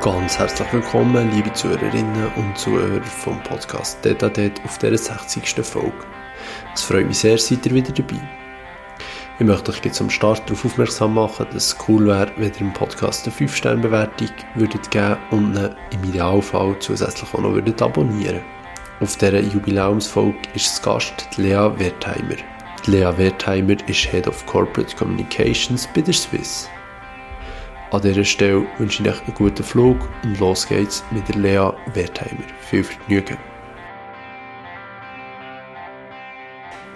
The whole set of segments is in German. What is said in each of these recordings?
Ganz herzlich willkommen, liebe Zuhörerinnen und Zuhörer vom Podcast Detadet auf dieser 60. Folge. Es freut mich sehr, seid ihr wieder dabei. Ich möchte euch jetzt am Start darauf aufmerksam machen, dass es cool wäre, wenn ihr im Podcast eine 5-Sterne-Bewertung würdet geben und ihn im Idealfall zusätzlich auch noch würdet abonnieren Auf dieser Jubiläumsfolge ist das Gast Lea Wertheimer. Lea Wertheimer ist Head of Corporate Communications bei der Swiss. An dieser Stelle wünsche ich euch einen guten Flug und los geht's mit der Lea Wertheimer. Viel Vergnügen!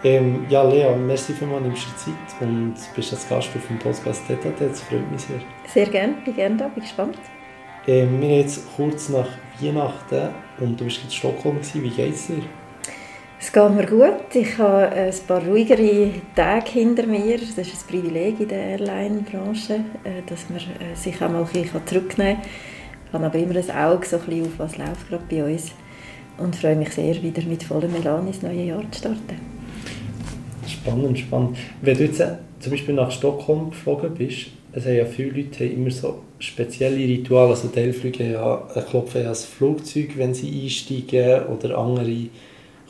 Ähm, ja, Lea, merci vielmals, nimmst du Zeit und bist als Gast auf dem Podcast Detail. Das freut mich sehr. Sehr gerne, bin gerne da, bin gespannt. Ähm, wir sind jetzt kurz nach Weihnachten und du bist in Stockholm. Gewesen. Wie geht's dir? Es geht mir gut. Ich habe ein paar ruhigere Tage hinter mir. Das ist ein Privileg in der Airline-Branche, äh, dass man äh, sich auch mal ein bisschen zurücknehmen kann. Ich habe aber immer ein Auge so ein bisschen auf, was läuft gerade bei uns und freue mich sehr, wieder mit vollem Elan ins neue Jahr zu starten. Spannend, spannend. Wenn du jetzt äh, zum Beispiel nach Stockholm geflogen bist, es haben ja viele Leute immer so spezielle Rituale. Also Teilflüge ja, klopfen ja das Flugzeug, wenn sie einsteigen oder andere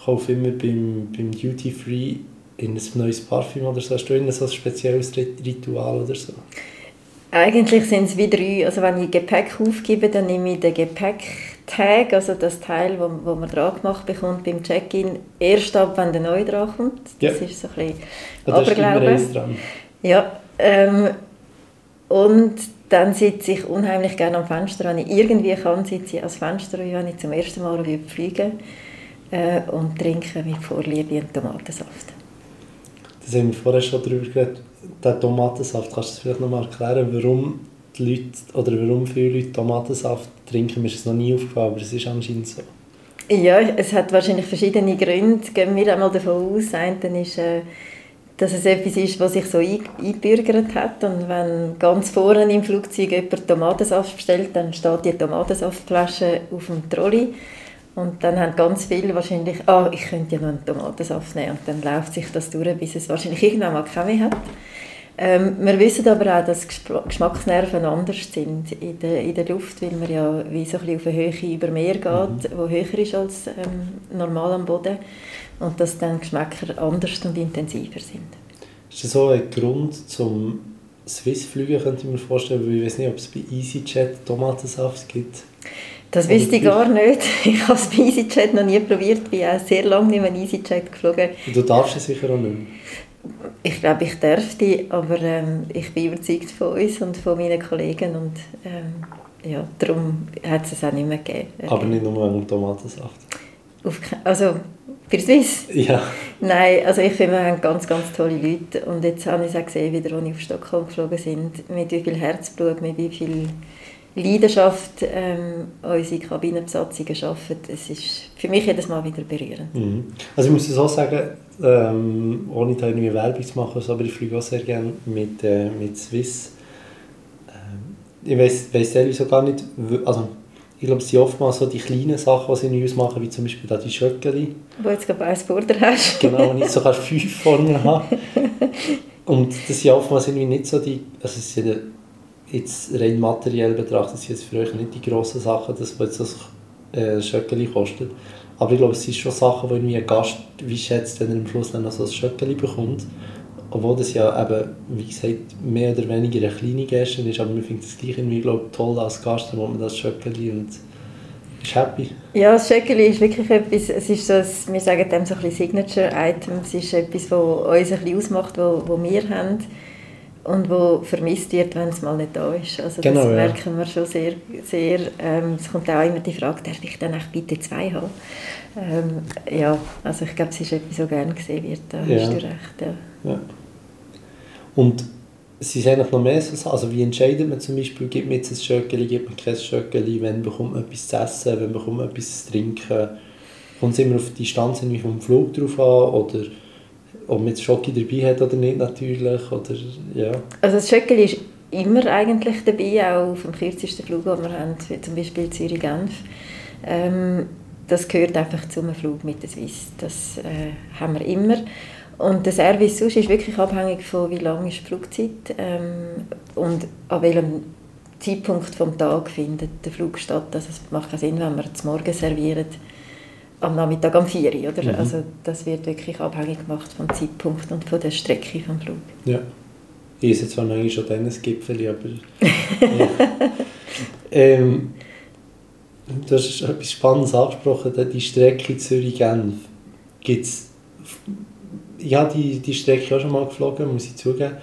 kaufe immer beim, beim Duty Free in ein neues Parfüm oder so. Hast du so ein spezielles Ritual oder so? Eigentlich sind es wie drei. Also wenn ich Gepäck aufgebe, dann nehme ich den Gepäcktag, also das Teil, wo, wo man dran gemacht bekommt beim Check-in, erst ab, wenn der neue dran kommt. Das ja. ist so ein bisschen ja, Aberglaube. dran. Ja, ähm, und dann sitze ich unheimlich gerne am Fenster. Wenn ich irgendwie kann, sitze ich ans Fenster, wenn ich zum ersten Mal fliege äh, und trinke mit Vorliebe einen Tomatensaft. Das haben wir vorher schon darüber geredet. Der Tomatensaft, kannst du das vielleicht noch mal erklären, warum die Leute, oder warum viele Leute Tomatensaft trinken? Mir ist es noch nie aufgefallen, aber es ist anscheinend so. Ja, es hat wahrscheinlich verschiedene Gründe. Gehen wir einmal davon aus, dann ist, äh, dass es etwas ist, was sich so eingebürgert hat. Und wenn ganz vorne im Flugzeug jemand Tomatensaft bestellt, dann steht die Tomatensaftflasche auf dem Trolley und dann haben ganz viele wahrscheinlich, ah, ich könnte ja noch einen Tomatensaft nehmen. Und dann läuft sich das durch, bis es wahrscheinlich irgendwann mal keine mehr hat. Ähm, wir wissen aber auch, dass Geschmacksnerven anders sind in der, in der Luft, weil man ja wie so ein bisschen auf eine Höhe über Meer geht, mhm. wo höher ist als ähm, normal am Boden. Und dass dann Geschmäcker anders und intensiver sind. Ist das so ein Grund zum Swiss-Flügen, könnte ich mir vorstellen, weil ich weiß nicht, ob es bei EasyJet Tomatensaft gibt? Das wüsste ich gar nicht. Ich habe es bei EasyJet noch nie probiert. Ich bin auch sehr lange nicht mehr EasyJet geflogen. Du darfst es sicher auch nicht mehr. Ich glaube, ich dürfte, aber ähm, ich bin überzeugt von uns und von meinen Kollegen und ähm, ja, darum hat es es auch nicht mehr gegeben. Aber nicht nur wegen Tomatensaft? Auf, also für Swiss? Ja. Nein, also ich finde, wir haben ganz, ganz tolle Leute und jetzt habe ich es auch gesehen, wieder, als ich auf Stockholm geflogen sind, mit wie viel Herzblut, mit wie viel Leidenschaft ähm, unsere Kabinenbesatzungen arbeiten. Es ist für mich jedes Mal wieder berührend. Mhm. Also ich muss es auch sagen, ähm, ohne da irgendwie Werbung zu machen, aber ich fliege auch sehr gerne mit, äh, mit Swiss. Ähm, ich weiß, weiß ehrlich so gar nicht, also ich glaube, es sind oftmals so die kleinen Sachen, die sie in uns machen, wie zum Beispiel da die Schöckeli. Wo jetzt gerade eins Border hast. genau, und ich so fünf vorne habe. Und das sind oftmals irgendwie nicht so die, also es sind jetzt rein materiell betrachtet, sind es für euch nicht die grossen Sachen, das, was das äh, Schöckeli kostet. Aber ich glaube, es sind schon Sachen, die irgendwie ein Gast wie schätzt, wenn er am Schluss dann noch so ein Schöckeli bekommt. Obwohl das ja eben, wie gesagt, mehr oder weniger eine kleine Geste ist, aber man findet es gleich irgendwie, glaube toll als Gast, dann man das Schöckeli und ist happy. Ja, das Schöckeli ist wirklich etwas, es ist so, wir sagen dem so ein Signature-Item, es ist etwas, was uns ein bisschen ausmacht, was wir haben und wo vermisst wird, wenn es mal nicht da ist. Also das genau, merken wir schon sehr, sehr ähm, es kommt auch immer die Frage, darf ich dann bitte zwei haben? Ähm, ja, also ich glaube, es ist etwas, so gerne gesehen wird, da ja. hast du recht. Ja. ja. Und es ist eigentlich noch mehr so, also wie entscheidet man zum Beispiel, gibt man jetzt ein Schöckeli, gibt man kein Schöckeli, wenn bekommt man etwas zu essen, wenn bekommt man etwas zu trinken, kommt es immer auf die Distanz vom Flug drauf an oder ob man jetzt Schocke dabei hat oder nicht natürlich. Oder, ja. Also das Schöckeli ist immer eigentlich dabei, auch auf dem kürzesten Flug, den wir haben, zum Beispiel Zürich-Genf. Ähm, das gehört einfach zum Flug mit der Swiss. Das äh, haben wir immer. Und der Service sonst ist wirklich abhängig von wie lang ist die Flugzeit ähm, und an welchem Zeitpunkt vom Tag findet der Flug statt. Also es macht keinen Sinn, wenn wir zum Morgen servieren, am Nachmittag um 4 Uhr. Oder? Mhm. Also das wird wirklich abhängig gemacht vom Zeitpunkt und von der Strecke vom Flug. Ja. Ich esse zwar manchmal schon Tennisgipfel, aber... ja. ähm, du hast etwas Spannendes angesprochen, die Strecke Zürich-Genf. Gibt's, ich habe die, die Strecke auch schon mal geflogen, muss ich zugeben.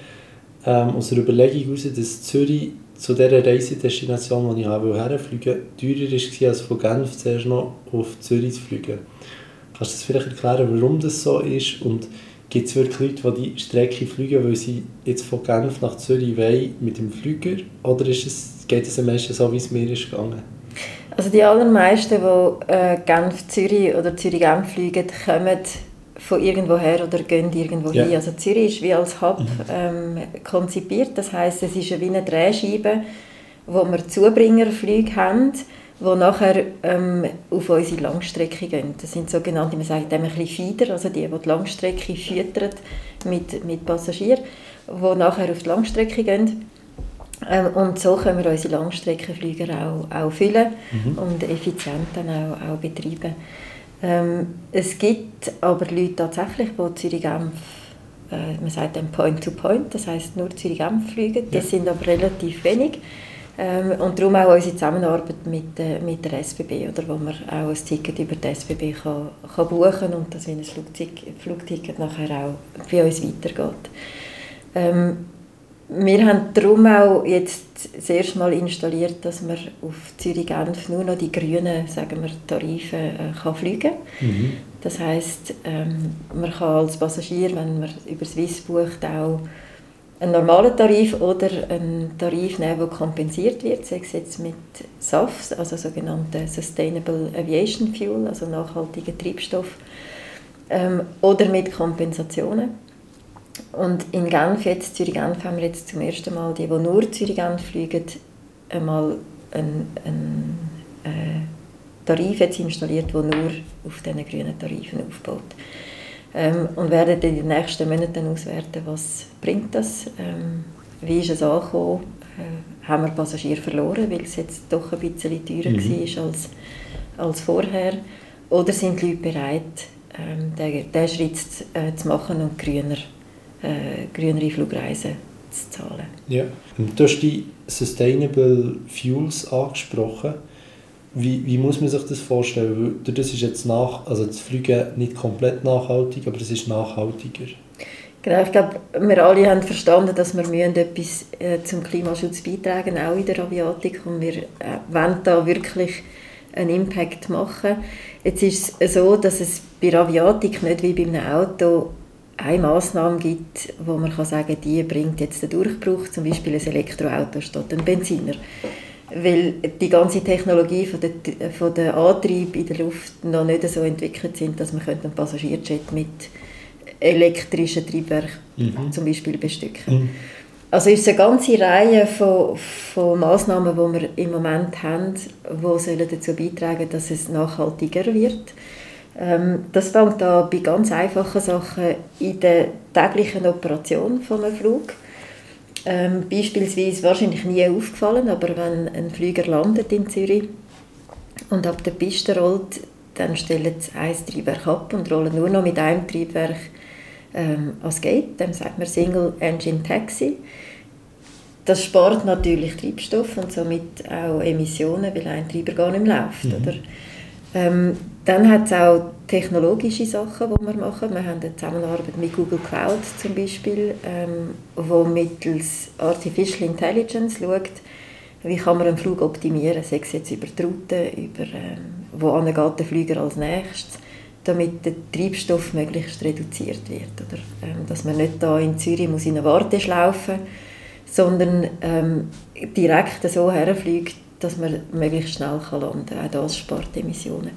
Ähm, aus der Überlegung heraus, dass Zürich zu dieser Reisedestination, wo ich herfliegen teurer war, als von Genf zuerst noch auf Zürich zu fliegen. Kannst du das vielleicht erklären, warum das so ist? Und gibt es wirklich Leute, die die Strecke fliegen, weil sie jetzt von Genf nach Zürich wollen mit dem Flüger? Oder ist es, geht es am meisten so, wie es mir ist gegangen? Also die allermeisten, die äh, Genf-Zürich oder Zürich-Genf fliegen, kommen von irgendwoher oder gehen irgendwo ja. hin. Also Zürich ist wie als Hub mhm. ähm, konzipiert. Das heißt, es ist wie eine Drehscheibe, wo wir Zubringerflüge haben, die nachher ähm, auf unsere Langstrecke gehen. Das sind sogenannte, man sagt dem ein bisschen Feeder, also die, die die Langstrecke füttern mit, mit Passagieren, die nachher auf die Langstrecke gehen. Ähm, und so können wir unsere Langstreckenflüge auch, auch füllen mhm. und effizient dann auch, auch betreiben. Ähm, es gibt aber Leute tatsächlich, die Zürich-Genf, äh, man sagt dann Point-to-Point, -point, das heißt nur Zürich-Genf fliegen. Das ja. sind aber relativ wenig. Ähm, und darum auch unsere Zusammenarbeit mit, äh, mit der SBB, oder, wo man auch ein Ticket über die SBB kann, kann buchen und dass ein Flugzeug, Flugticket nachher auch bei uns weitergeht. Ähm, wir haben darum auch jetzt das erste Mal installiert, dass man auf Zürich-Genf nur noch die grünen sagen wir, Tarife äh, kann fliegen mhm. Das heisst, ähm, man kann als Passagier, wenn man über Swiss bucht, auch einen normalen Tarif oder einen Tarif nehmen, der kompensiert wird, sei es jetzt mit SAFs, also sogenannten Sustainable Aviation Fuel, also nachhaltiger Treibstoff, ähm, oder mit Kompensationen. Und in Genf, jetzt Zürich-Genf, haben wir jetzt zum ersten Mal die, die nur Zürich-Genf fliegen, einmal einen, einen äh, Tarif jetzt installiert, der nur auf diesen grünen Tarifen aufbaut. Ähm, und werden in den nächsten Monaten auswerten, was bringt das, ähm, wie ist es angekommen, äh, haben wir Passagiere verloren, weil es jetzt doch ein bisschen teurer mhm. war als, als vorher, oder sind die Leute bereit, ähm, diesen, diesen Schritt äh, zu machen und grüner äh, grünere Flugreisen zu zahlen. Ja. Du hast die Sustainable Fuels angesprochen. Wie, wie muss man sich das vorstellen? Weil das ist jetzt nach, also das Fliegen nicht komplett nachhaltig, aber es ist nachhaltiger. Genau, ich glaube, wir alle haben verstanden, dass wir müssen etwas äh, zum Klimaschutz beitragen, auch in der Aviatik, und wir äh, wollen da wirklich einen Impact machen. Jetzt ist es so, dass es bei der Aviatik nicht wie bei einem Auto eine Massnahme gibt, wo man kann sagen die bringt jetzt den Durchbruch, zum Beispiel ein Elektroauto statt ein Benziner. Weil die ganze Technologie von der, von der Antrieb in der Luft noch nicht so entwickelt sind, dass man einen Passagierjet mit elektrischen Triebwerken mhm. zum Beispiel bestücken mhm. Also ist eine ganze Reihe von, von Massnahmen, die wir im Moment haben, die dazu beitragen sollen, dass es nachhaltiger wird. Ähm, das fängt an bei ganz einfachen Sachen in der täglichen Operation von einem Flug. Ähm, beispielsweise wahrscheinlich nie aufgefallen, aber wenn ein Flüger landet in Zürich und ab der Piste rollt, dann stellen sie ein Triebwerk ab und rollen nur noch mit einem Triebwerk ähm, ans Gate. Dem sagt man Single Engine Taxi. Das spart natürlich Treibstoff und somit auch Emissionen, weil ein Treiber gar nicht mehr läuft. Mhm. Oder? Ähm, dann hat es auch technologische Sachen, die wir machen. Wir haben eine Zusammenarbeit mit Google Cloud zum Beispiel, ähm, wo mittels Artificial Intelligence schaut, wie kann man einen Flug optimieren, sei es jetzt über die Route, über ähm, wo geht der Flüger als nächstes, damit der Treibstoff möglichst reduziert wird. Oder, ähm, dass man nicht da in Zürich muss in eine Warteschlaufe sondern ähm, direkt so herfliegt, dass man möglichst schnell landen kann. Auch das spart Emissionen.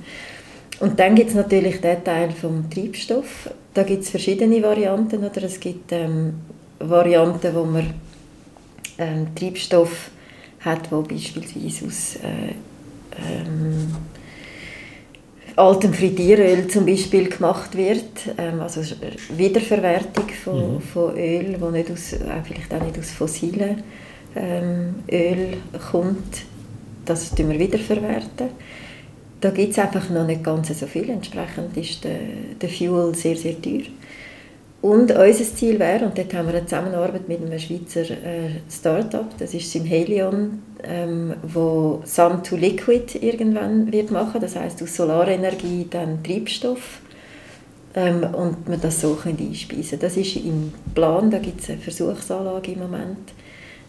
Und dann gibt es natürlich den Teil vom Treibstoff. Da gibt es verschiedene Varianten. Oder es gibt ähm, Varianten, wo man ähm, Treibstoff hat, wo beispielsweise aus äh, ähm, altem Frittieröl zum Beispiel gemacht wird, ähm, also Wiederverwertung von, mhm. von Öl, wo nicht aus, äh, vielleicht auch nicht aus fossilen ähm, Öl kommt, das wir wiederverwerten. Da gibt es einfach noch nicht ganz so viel. Entsprechend ist der, der Fuel sehr, sehr teuer. Und unser Ziel wäre, und dort haben wir eine Zusammenarbeit mit einem Schweizer äh, Start-up, das ist Synhelion, ähm, wo Sun to Liquid irgendwann wird machen, das heißt aus Solarenergie dann Treibstoff ähm, und man das so können einspeisen Das ist im Plan, da gibt es eine Versuchsanlage im Moment.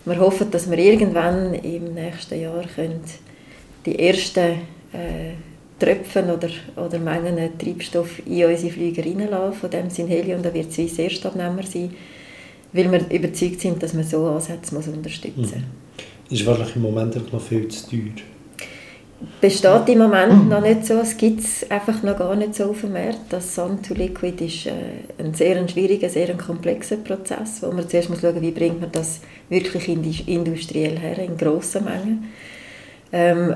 Wir hoffen, dass wir irgendwann im nächsten Jahr können die ersten äh, Tröpfen oder, oder Mengen Treibstoff in unsere Flüge reinlassen. Von dem sind Helium, da wird Swiss Erstabnehmer sein, weil wir überzeugt sind, dass man so Ansätze muss unterstützen muss. Mhm. Ist wahrscheinlich im Moment noch viel zu teuer. Besteht im Moment noch nicht so, es gibt es einfach noch gar nicht so auf dem Markt. Das Sun to Liquid ist äh, ein sehr schwieriger, sehr komplexer Prozess, wo man zuerst muss schauen wie bringt man das wirklich industriell her, in grossen Mengen. Ähm,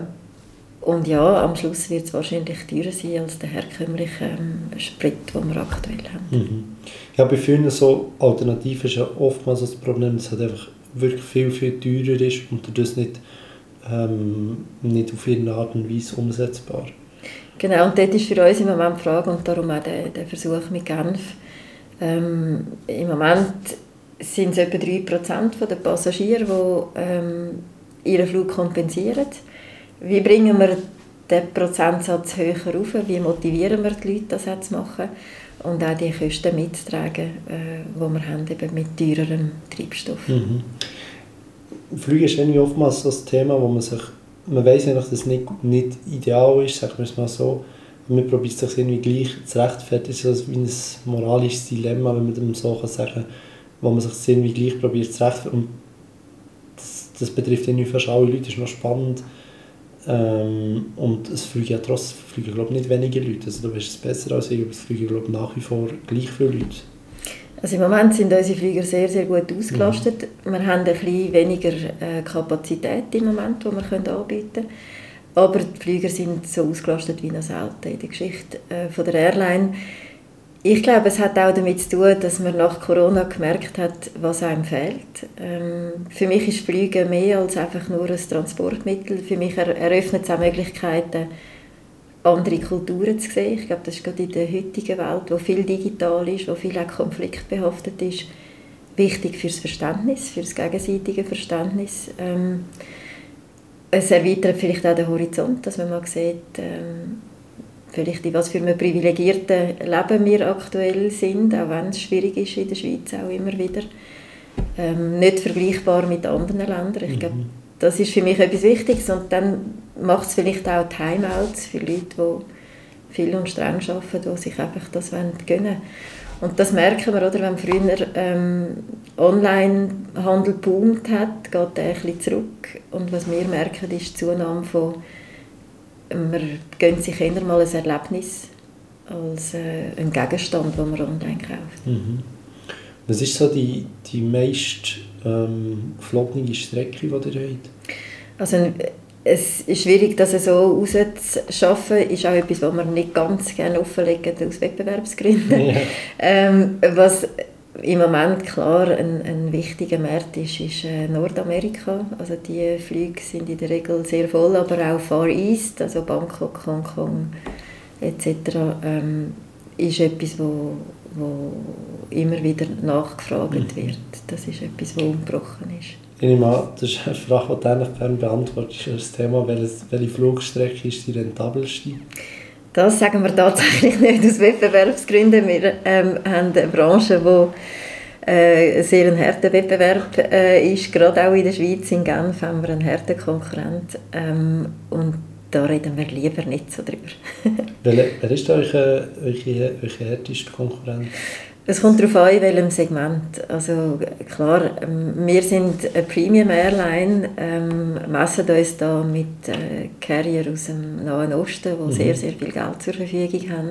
und ja, am Schluss wird es wahrscheinlich teurer sein als der herkömmliche ähm, Sprit, den wir aktuell haben. Mhm. Ja, bei vielen so Alternativen ist ja oftmals das Problem, dass es halt einfach wirklich viel, viel teurer ist und das nicht, ähm, nicht auf irgendeine Art und Weise umsetzbar. Genau, und dort ist für uns im Moment die Frage, und darum auch der, der Versuch mit Genf, ähm, im Moment sind es etwa 3% der Passagiere, die ähm, ihren Flug kompensieren wie bringen wir den Prozentsatz höher rauf? Wie motivieren wir die Leute, das zu machen? Und auch die Kosten mitzutragen, äh, die wir haben, eben mit teurerem Treibstoff. Mhm. Flüge ist oftmals so ein Thema, wo man sich, man weiß eigentlich, dass es nicht, nicht ideal ist, sagen wir es mal so, man probiert sich irgendwie gleich zu rechtfertigen, so wie ein moralisches Dilemma, wenn man dem so kann sagen wo man sich irgendwie gleich probiert zu rechtfertigen. Und das, das betrifft irgendwie fast alle Leute, das ist noch spannend, ähm, und es fliegen ja trotzdem fliegen, glaube nicht weniger Leute. Also du weißt es besser als ich, aber es fliegen glaube nach wie vor gleich viele Leute. Also im Moment sind unsere Flieger sehr, sehr gut ausgelastet. Mhm. Wir haben ein bisschen weniger äh, Kapazität im Moment, die wir können anbieten können. Aber die Flieger sind so ausgelastet wie noch selten in der Geschichte äh, von der Airline. Ich glaube, es hat auch damit zu tun, dass man nach Corona gemerkt hat, was einem fehlt. Ähm, für mich ist Fliegen mehr als einfach nur ein Transportmittel. Für mich eröffnet es auch Möglichkeiten, andere Kulturen zu sehen. Ich glaube, das ist gerade in der heutigen Welt, wo viel digital ist, wo viel auch konfliktbehaftet ist, wichtig fürs Verständnis, fürs gegenseitige Verständnis. Ähm, es erweitert vielleicht auch den Horizont, dass man mal sieht, ähm, vielleicht in was für einem privilegierten Leben wir aktuell sind, auch wenn es schwierig ist in der Schweiz auch immer wieder. Ähm, nicht vergleichbar mit anderen Ländern. Ich glaube, mhm. das ist für mich etwas Wichtiges und dann macht es vielleicht auch Timeouts für Leute, die viel und streng arbeiten, die sich einfach das gönnen wollen. Und das merken wir, oder, wenn früher ähm, Onlinehandel boomt hat, geht der ein bisschen zurück. Und was wir merken, ist die Zunahme von man gönnt sich eher mal ein Erlebnis als äh, ein Gegenstand, den man online kauft. Mhm. Was ist so die, die meist ähm, geflogene Strecke, die ihr habt? Also, es ist schwierig, das so rauszuschaffen. ist auch etwas, was wir nicht ganz gerne offenlegen aus Wettbewerbsgründen. Ja. ähm, was im Moment klar ein, ein wichtiger Markt ist, ist äh, Nordamerika. Also die Flüge sind in der Regel sehr voll, aber auch Far East, also Bangkok, Hongkong etc. Ähm, ist etwas, wo, wo immer wieder nachgefragt mhm. wird. Das ist etwas, was ungebrochen ist. Ich nehme an, das ist eine Frage, die du eigentlich gerne beantwortest. Das Thema, welche Flugstrecke ist die rentabelste? Das sagen wir tatsächlich nicht aus Wettbewerbsgründen. Wir ähm, haben eine Branche, die äh, sehr ein harter Wettbewerb äh, ist. Gerade auch in der Schweiz, in Genf, haben wir einen harten Konkurrent. Ähm, und da reden wir lieber nicht so drüber. wer, ist euer, euer, euer härtester Konkurrent? Es kommt darauf an, in welchem Segment. Also klar, wir sind eine Premium Airline, ähm, messen uns da mit äh, Carrier aus dem Nahen Osten, die mhm. sehr, sehr viel Geld zur Verfügung haben.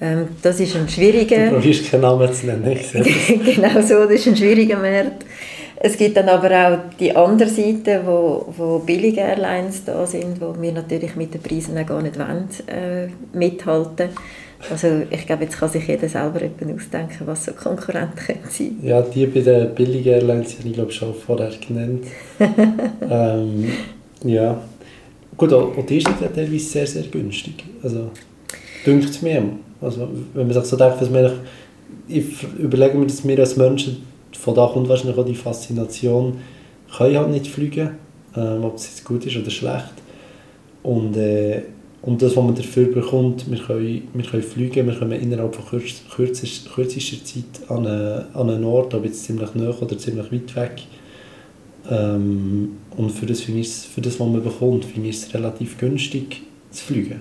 Ähm, das ist ein schwieriger... Du probierst keinen Namen zu nennen, Genau so, das ist ein schwieriger Markt. Es gibt dann aber auch die andere Seite, wo, wo billige Airlines da sind, wo wir natürlich mit den Preisen auch gar nicht wollen, äh, mithalten wollen Also ich glaube, jetzt kann sich jeder selber ausdenken, was so Konkurrenten sein können. Ja, die bei den billigen Airlines habe ich glaube schon vorher genannt. ähm, ja. Gut, auch die ist ja teilweise sehr, sehr günstig. Also, dünkt es mir. Also, wenn man sich so denkt, dass man ich überlege mir, dass wir als Menschen, von da kommt wahrscheinlich auch die Faszination, können halt nicht fliegen, ähm, ob es jetzt gut ist oder schlecht. Und, äh, und das, was man dafür bekommt, wir können, wir können fliegen, wir kommen innerhalb von kürz, kürzester, kürzester Zeit an, eine, an einen Ort, ob jetzt ziemlich nah oder ziemlich weit weg. Ähm, und für das, für das, was man bekommt, finde ich es relativ günstig zu fliegen.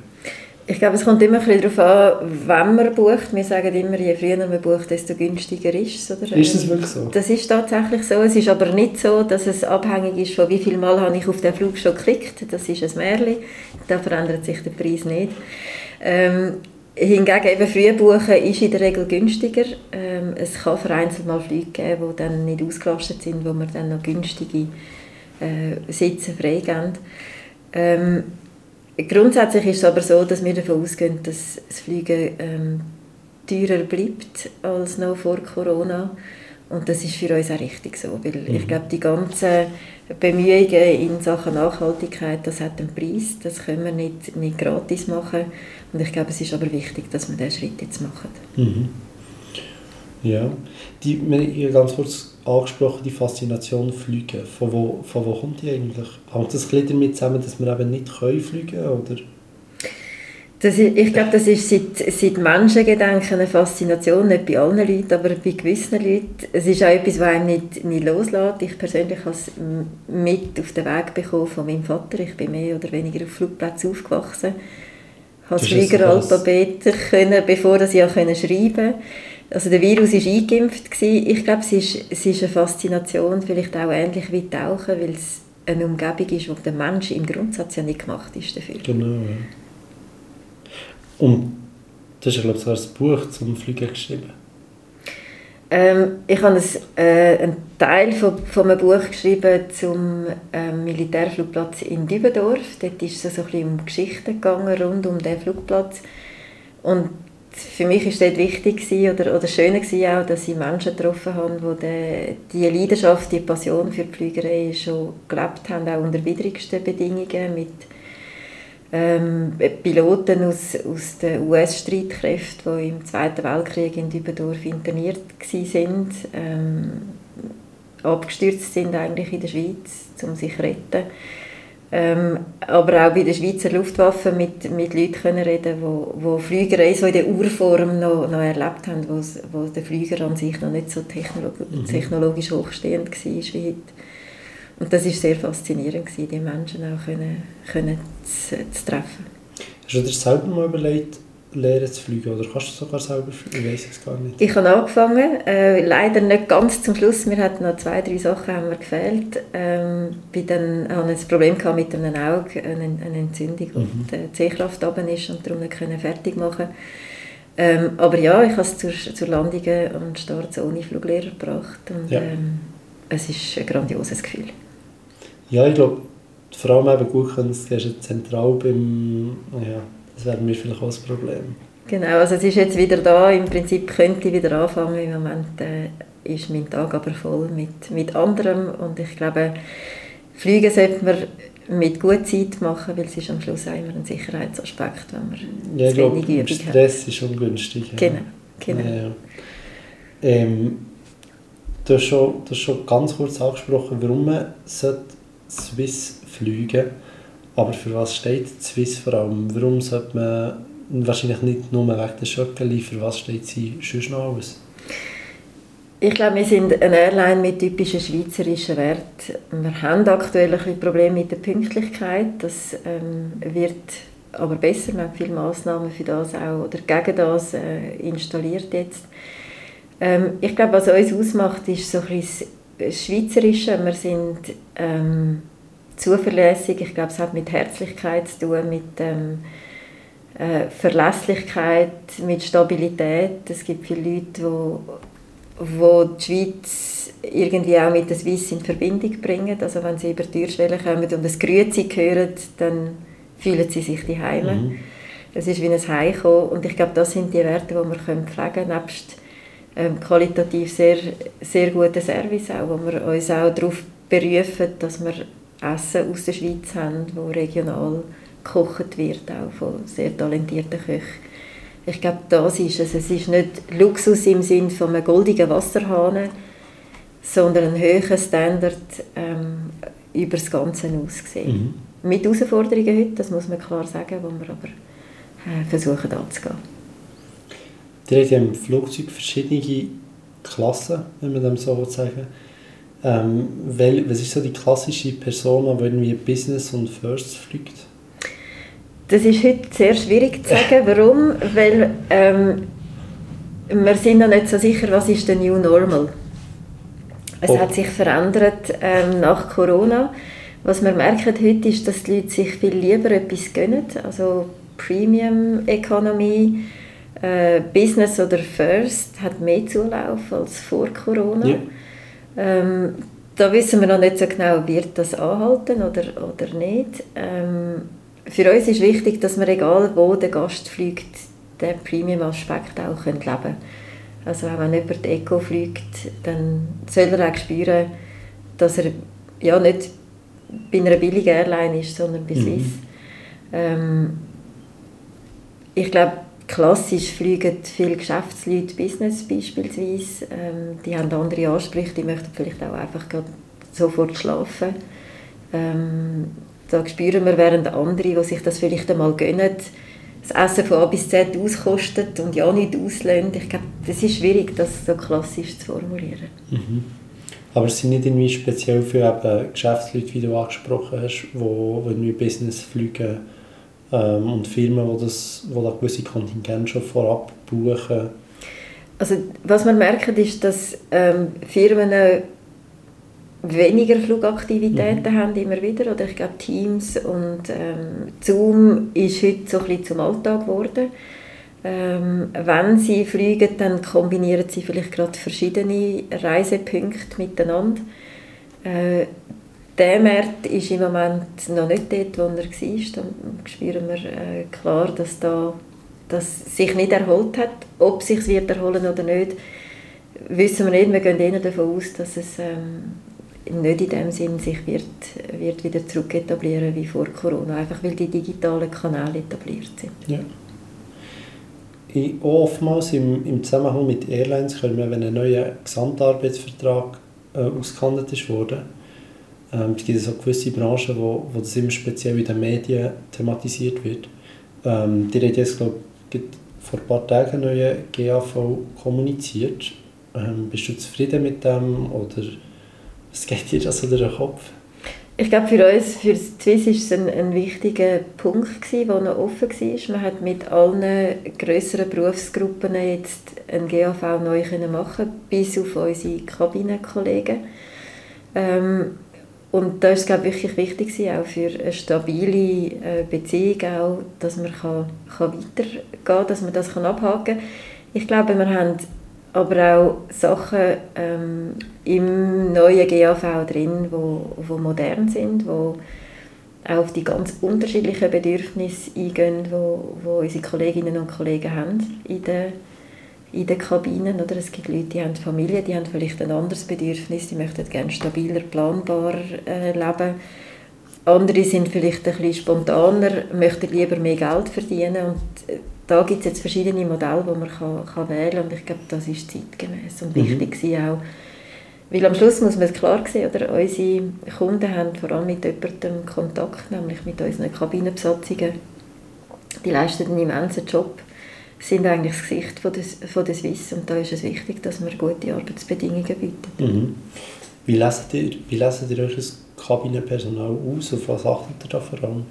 Ich glaube, es kommt immer ein bisschen darauf an, wann man bucht. Wir sagen immer, je früher man bucht, desto günstiger ist es. Oder? Ist das wirklich so? Das ist tatsächlich so. Es ist aber nicht so, dass es abhängig ist von wie viel Mal habe ich auf den Flug schon geklickt. Das ist ein Märchen. Da verändert sich der Preis nicht. Ähm, hingegen eben früh buchen ist in der Regel günstiger. Ähm, es kann vereinzelt mal Flüge geben, die dann nicht ausgelastet sind, wo man dann noch günstige äh, Sitze freigeben. Ähm, Grundsätzlich ist es aber so, dass wir davon ausgehen, dass das Fliegen ähm, teurer bleibt als noch vor Corona. Und das ist für uns auch richtig so, weil mhm. ich glaube, die ganzen Bemühungen in Sachen Nachhaltigkeit, das hat einen Preis, das können wir nicht, nicht gratis machen. Und ich glaube, es ist aber wichtig, dass wir diesen Schritt jetzt machen. Mhm. Ja, die, wir haben ganz kurz angesprochen, die Faszination Fliegen. Von wo, von wo kommt die eigentlich? Hängt das ein damit zusammen, dass wir eben nicht können fliegen können? Das ist, ich glaube, das ist seit, seit Menschengedenken eine Faszination, nicht bei allen Leuten, aber bei gewissen Leuten. Es ist auch etwas, was einem nicht, nicht loslässt. Ich persönlich habe es mit auf den Weg bekommen von meinem Vater. Ich bin mehr oder weniger auf Flugplätzen aufgewachsen. Ich habe das Fliegeralphabet können, bevor ich auch schreiben konnte. Also der Virus war eingeimpft. Gewesen. Ich glaube, es ist, es ist eine Faszination, vielleicht auch ähnlich wie Tauchen, weil es eine Umgebung ist, wo der Mensch im Grundsatz ja nicht gemacht ist dafür. Genau, ja. Und das ist, glaube ich, ein Buch zum Fliegen geschrieben. Ähm, ich habe ein, äh, einen Teil von, von einem Buch geschrieben zum ähm, Militärflugplatz in Dübendorf. Dort ist es so ein bisschen um Geschichten gegangen rund um den Flugplatz. Und für mich war dort wichtig oder, oder schön auch, dass ich Menschen getroffen habe, die die Leidenschaft, die Passion für die Flügerei schon gelebt haben, auch unter widrigsten Bedingungen, mit ähm, Piloten aus, aus den US-Streitkräften, die im Zweiten Weltkrieg in Dübendorf interniert waren, ähm, abgestürzt sind eigentlich in der Schweiz, um sich zu retten ähm, aber auch bei der Schweizer Luftwaffe mit, mit Leuten können reden wo, wo Flügerei so in der Urform noch, noch erlebt haben, wo, wo der Flüger an sich noch nicht so technolog mhm. technologisch hochstehend war wie heute. Und das war sehr faszinierend, die Menschen auch können, können zu, zu treffen. Hast du dir selber mal überlegt, lernen zu fliegen? Oder kannst du sogar selber fliegen? Ich weiß es gar nicht. Ich habe angefangen, äh, leider nicht ganz zum Schluss. Mir hatten noch zwei, drei Sachen haben mir gefehlt. Ähm, bin dann, hatte ein Problem mit einem Auge, eine, eine Entzündung, mhm. die Sehkraft oben ist und darum nicht fertig machen ähm, Aber ja, ich habe es zur, zur Landung und Start ohne Fluglehrer gebracht. Und, ja. ähm, es ist ein grandioses Gefühl. Ja, ich glaube, vor allem eben gut können, es ist zentral beim... Ja das wäre mir vielleicht auch das Problem. Genau, also es ist jetzt wieder da. Im Prinzip könnte ich wieder anfangen. Im Moment äh, ist mein Tag aber voll mit, mit anderem und ich glaube, Fliegen sollte man mit guter Zeit machen, weil es ist am Schluss auch immer ein Sicherheitsaspekt, wenn man ja, ich glaube, Stress hat. ist ungünstig. Ja. Genau, genau. Ja, ja. Ähm, du, hast schon, du hast schon ganz kurz angesprochen, warum man Swiss fliegen sollte. Aber für was steht Swiss vor allem? Warum sollte man wahrscheinlich nicht nur wegen der Schöckeli, für was steht sie sonst noch aus? Ich glaube, wir sind eine Airline mit typischen schweizerischen Werten. Wir haben aktuell ein bisschen Probleme mit der Pünktlichkeit. Das ähm, wird aber besser. Wir haben viele Massnahmen für das auch oder gegen das äh, installiert jetzt. Ähm, ich glaube, was uns ausmacht, ist so ein das Schweizerische. Wir sind ähm, zuverlässig. Ich glaube, es hat mit Herzlichkeit zu tun, mit ähm, äh, Verlässlichkeit, mit Stabilität. Es gibt viele Leute, wo, wo die Schweiz irgendwie auch mit der Swiss in Verbindung bringen. Also wenn sie über die Türschwelle kommen und das Grüezi hören, dann fühlen sie sich die Heime. Mhm. es ist wie ein Heimkommen und ich glaube, das sind die Werte, die wir können pflegen können, nebst ähm, qualitativ sehr, sehr guten Service auch, wo wir uns auch darauf berufen, dass wir Essen aus der Schweiz haben, wo regional gekocht wird, auch von sehr talentierten Köchen. Ich glaube, das ist es. Es ist nicht Luxus im Sinne von einem goldenen Wasserhahn, sondern ein höherer Standard ähm, über das Ganze ausgesehen. Mhm. Mit Herausforderungen heute, das muss man klar sagen, wo wir aber äh, versuchen anzugehen. Ihr habt ja im Flugzeug verschiedene Klassen, wenn man dem so sagen ähm, Was ist so die klassische Person, die irgendwie Business und First fliegt? Das ist heute sehr schwierig zu sagen. Warum? Weil ähm, wir sind noch nicht so sicher, was ist der New Normal. Es oh. hat sich verändert ähm, nach Corona. Was wir merken heute ist, dass die Leute sich viel lieber etwas gönnen, also Premium Economy, äh, Business oder First hat mehr Zulauf als vor Corona. Ja. Ähm, da wissen wir noch nicht so genau, wird das anhalten oder, oder nicht. Ähm, für uns ist wichtig, dass wir, egal wo der Gast fliegt, den Premium-Aspekt auch leben können. Also auch wenn jemand Eco fliegt, dann soll er auch spüren, dass er ja nicht bei einer billigen Airline ist, sondern bei mhm. Swiss. Mhm. Ähm, ich glaube, klassisch fliegen viele Geschäftsleute Business beispielsweise. Ähm, die haben andere Ansprüche, die möchten vielleicht auch einfach sofort schlafen. Ähm, da spüren wir, während andere, die sich das vielleicht einmal gönnen, das Essen von A bis Z auskostet und ja nicht auslöhnt. Ich glaube, das ist schwierig, das so klassisch zu formulieren. Mhm. Aber es sind nicht irgendwie speziell für eben Geschäftsleute, wie du angesprochen hast, die, irgendwie Business fliegen ähm, und Firmen, die, das, die da gewisse Kontingente schon vorab buchen? Also was man merkt, ist, dass ähm, Firmen weniger Flugaktivitäten mhm. haben immer wieder. Oder ich glaube Teams und ähm, Zoom ist heute so ein bisschen zum Alltag geworden. Ähm, wenn sie fliegen, dann kombinieren sie vielleicht gerade verschiedene Reisepunkte miteinander. Äh, der Markt ist im Moment noch nicht dort, wo er war. Da spüren wir äh, klar, dass da das sich nicht erholt hat. Ob es sich wird erholen oder nicht, wissen wir nicht. Wir gehen eher davon aus, dass es ähm, nicht in dem Sinn sich wird, wird wieder zurück etablieren wie vor Corona, einfach weil die digitalen Kanäle etabliert sind. Ja. Oftmals im, im Zusammenhang mit Airlines können wir, wenn ein neuer Gesamtarbeitsvertrag äh, ausgehandelt ist worden, ähm, es gibt so gewisse Branchen, wo, wo das immer speziell in den Medien thematisiert wird. Ähm, die haben jetzt, glaube ich, vor ein paar Tagen neuen GAV kommuniziert. Ähm, bist du zufrieden mit dem oder was geht dir das durch den Kopf? Ich glaube, für uns, für Swiss, war es ein, ein wichtiger Punkt, gewesen, der noch offen war. Man hat mit allen grösseren Berufsgruppen jetzt ein GAV neu machen bis auf unsere Kabinenkollegen. Ähm, und da ist es glaube wirklich wichtig auch für eine stabile äh, Beziehung, auch, dass man kann, kann weitergehen kann, dass man das kann abhaken kann. Ich glaube, wir haben aber auch Sachen ähm, im neuen GAV drin, wo, wo modern sind, wo auch auf die ganz unterschiedlichen Bedürfnisse eingehen, wo unsere Kolleginnen und Kollegen haben in den, in den Kabinen. Oder? Es gibt Leute, die haben Familie, die haben vielleicht ein anderes Bedürfnis, die möchten gerne stabiler, planbarer äh, leben. Andere sind vielleicht ein bisschen spontaner, möchten lieber mehr Geld verdienen und äh, da gibt es jetzt verschiedene Modelle, die man kann, kann wählen kann und ich glaube, das ist zeitgemäß und mhm. wichtig auch. Weil am Schluss muss man es klar sehen, oder? unsere Kunden haben vor allem mit jemandem Kontakt, nämlich mit unseren Kabinenbesatzungen. Die leisten einen immensen Job, sind eigentlich das Gesicht von der, von der Swiss und da ist es wichtig, dass man gute Arbeitsbedingungen bietet. Mhm. Wie lesen ihr, wie lesen ihr euch das Kabinenpersonal aus? Auf was achtet ihr da vor allem?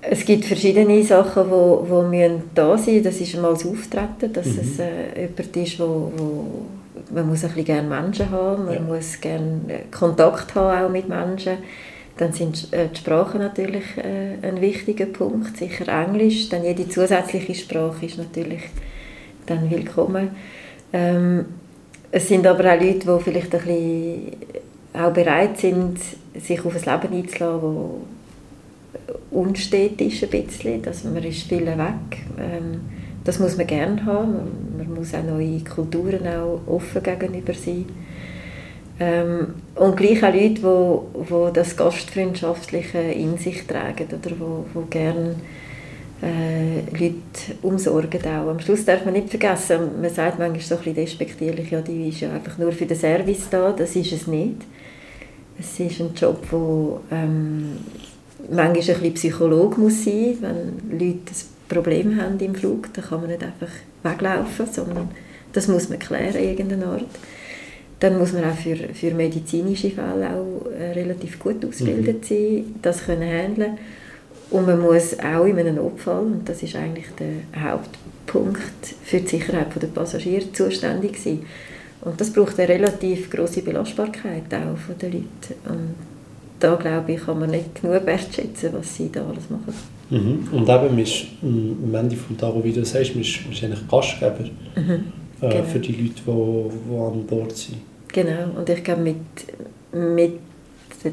Es gibt verschiedene Sachen, die wo, wo müssen da sein müssen. Das ist einmal das Auftreten, dass mhm. es äh, jemand ist, wo, wo man muss ein bisschen gerne Menschen haben, man ja. muss gerne äh, Kontakt haben auch mit Menschen. Dann sind äh, die Sprachen natürlich äh, ein wichtiger Punkt, sicher Englisch. Dann jede zusätzliche Sprache ist natürlich dann willkommen. Ähm, es sind aber auch Leute, die vielleicht ein bisschen auch bereit sind, sich auf ein Leben einzulassen, unstetig ein bisschen, dass man ist viel weg. Ähm, das muss man gerne haben. Man muss auch neue Kulturen auch offen gegenüber sein. Ähm, und gleich auch Leute, die wo, das Gastfreundschaftliche in sich tragen oder wo, wo gerne äh, Leute umsorgen auch. Am Schluss darf man nicht vergessen, man sagt manchmal so ein bisschen despektierlich, ja, die ist ja einfach nur für den Service da, das ist es nicht. Es ist ein Job, wo ähm, manchmal ein bisschen Psychologe muss sein, wenn Leute ein Problem haben im Flug, dann kann man nicht einfach weglaufen, sondern das muss man klären in irgendeiner Art. Dann muss man auch für, für medizinische Fälle auch äh, relativ gut ausgebildet mhm. sein, das können handeln und man muss auch in einem Notfall, und das ist eigentlich der Hauptpunkt für die Sicherheit der Passagiere, zuständig sein. Und das braucht eine relativ große Belastbarkeit auch von den Leuten. Und da glaube ich, kann man nicht genug wertschätzen, was sie da alles machen. Mhm. Und eben, ist, am Ende des Tages, wie du sagst, man ist, ist eigentlich Gastgeber mhm. Äh, genau. für die Leute, die, die an Bord sind. Genau, und ich glaube, mit, mit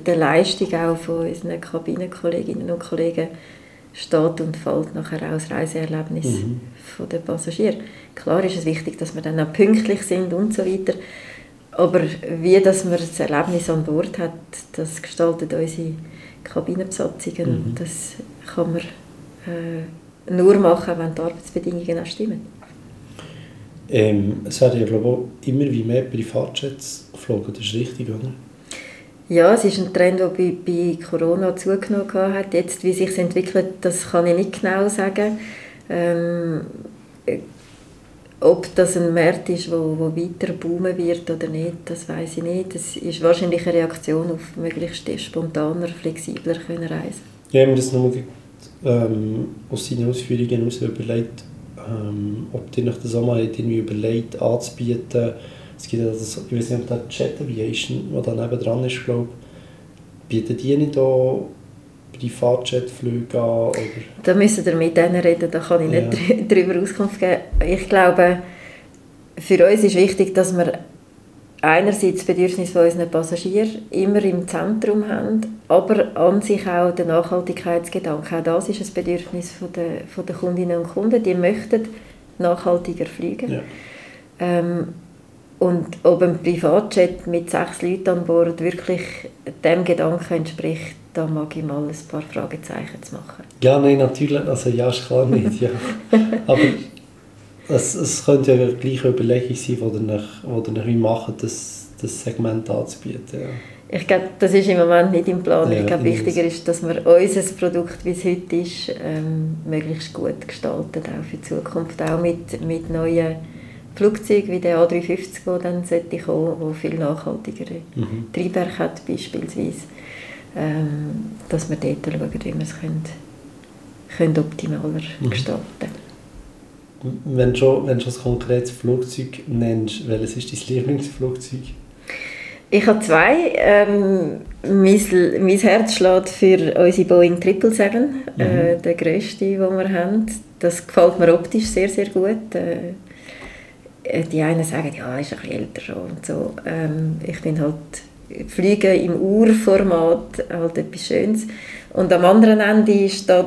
der Leistung auch von unseren Kabinenkolleginnen und Kollegen steht und fällt nachher auch das Reiseerlebnis mhm. von den Passagieren. Klar ist es wichtig, dass wir dann auch pünktlich sind und so weiter, aber wie dass man das Erlebnis an Bord hat, das gestaltet unsere Kabinenbesatzungen mhm. das kann man äh, nur machen, wenn die Arbeitsbedingungen auch stimmen. Ähm, es werden ja glaube ich, immer wie mehr Privatjets geflogen, das ist richtig, oder? Ja, es ist ein Trend, der bei, bei Corona zugenommen hat. Jetzt, wie sich es entwickelt, das kann ich nicht genau sagen. Ähm, ob das ein Markt ist, wo, wo weiter boomen wird oder nicht, das weiß ich nicht. Das ist wahrscheinlich eine Reaktion auf möglichst spontaner, flexibler können reisen. Ja, ich habe mir das nochmal ähm, aus seinen Ausführungen heraus überlegt, ähm, ob das auch mal irgendwie überlegt anzubieten, es gibt ja das, ich weiß nicht, ob der Jet Aviation, der da nebenan ist, glaube bietet die nicht auch Privatjetflüge an? Oder? Da müssen wir mit denen reden, da kann ich ja. nicht darüber Auskunft geben. Ich glaube, für uns ist wichtig, dass wir einerseits das Bedürfnis von unseren Passagieren immer im Zentrum haben, aber an sich auch der Nachhaltigkeitsgedanke. Auch das ist ein Bedürfnis von der, von der Kundinnen und Kunden. Die möchten nachhaltiger fliegen. Ja. Ähm, und ob ein Privatjet mit sechs Leuten an Bord wirklich dem Gedanken entspricht, da mag ich mal ein paar Fragezeichen zu machen. Ja, nein, natürlich, also ja, ist klar nicht, ja. Aber es, es könnte ja gleich eine Überlegung sein, die ihr machen, das, das Segment anzubieten. Ja. Ich glaube, das ist im Moment nicht im Plan. Ja, ich glaube, wichtiger ist, dass wir unser Produkt, wie es heute ist, ähm, möglichst gut gestalten, auch für die Zukunft, auch mit, mit neuen Flugzeug wie der A350, der dann sollte kommen, wo viel nachhaltigere mhm. Triebwerke hat beispielsweise, ähm, dass wir dort schauen, wie wir es können, können optimaler mhm. gestalten wenn du schon, wenn du ein konkretes Flugzeug nennst, welches ist dein Lieblingsflugzeug? Ich habe zwei. Ähm, mein, mein Herz schlägt für unsere Boeing 777, mhm. äh, der grösste, den wir haben. Das gefällt mir optisch sehr, sehr gut. Äh, die einen sagen, ja, ist ein bisschen älter schon und so. Ähm, ich bin halt Fliegen im Urformat halt etwas Schönes. Und am anderen Ende steht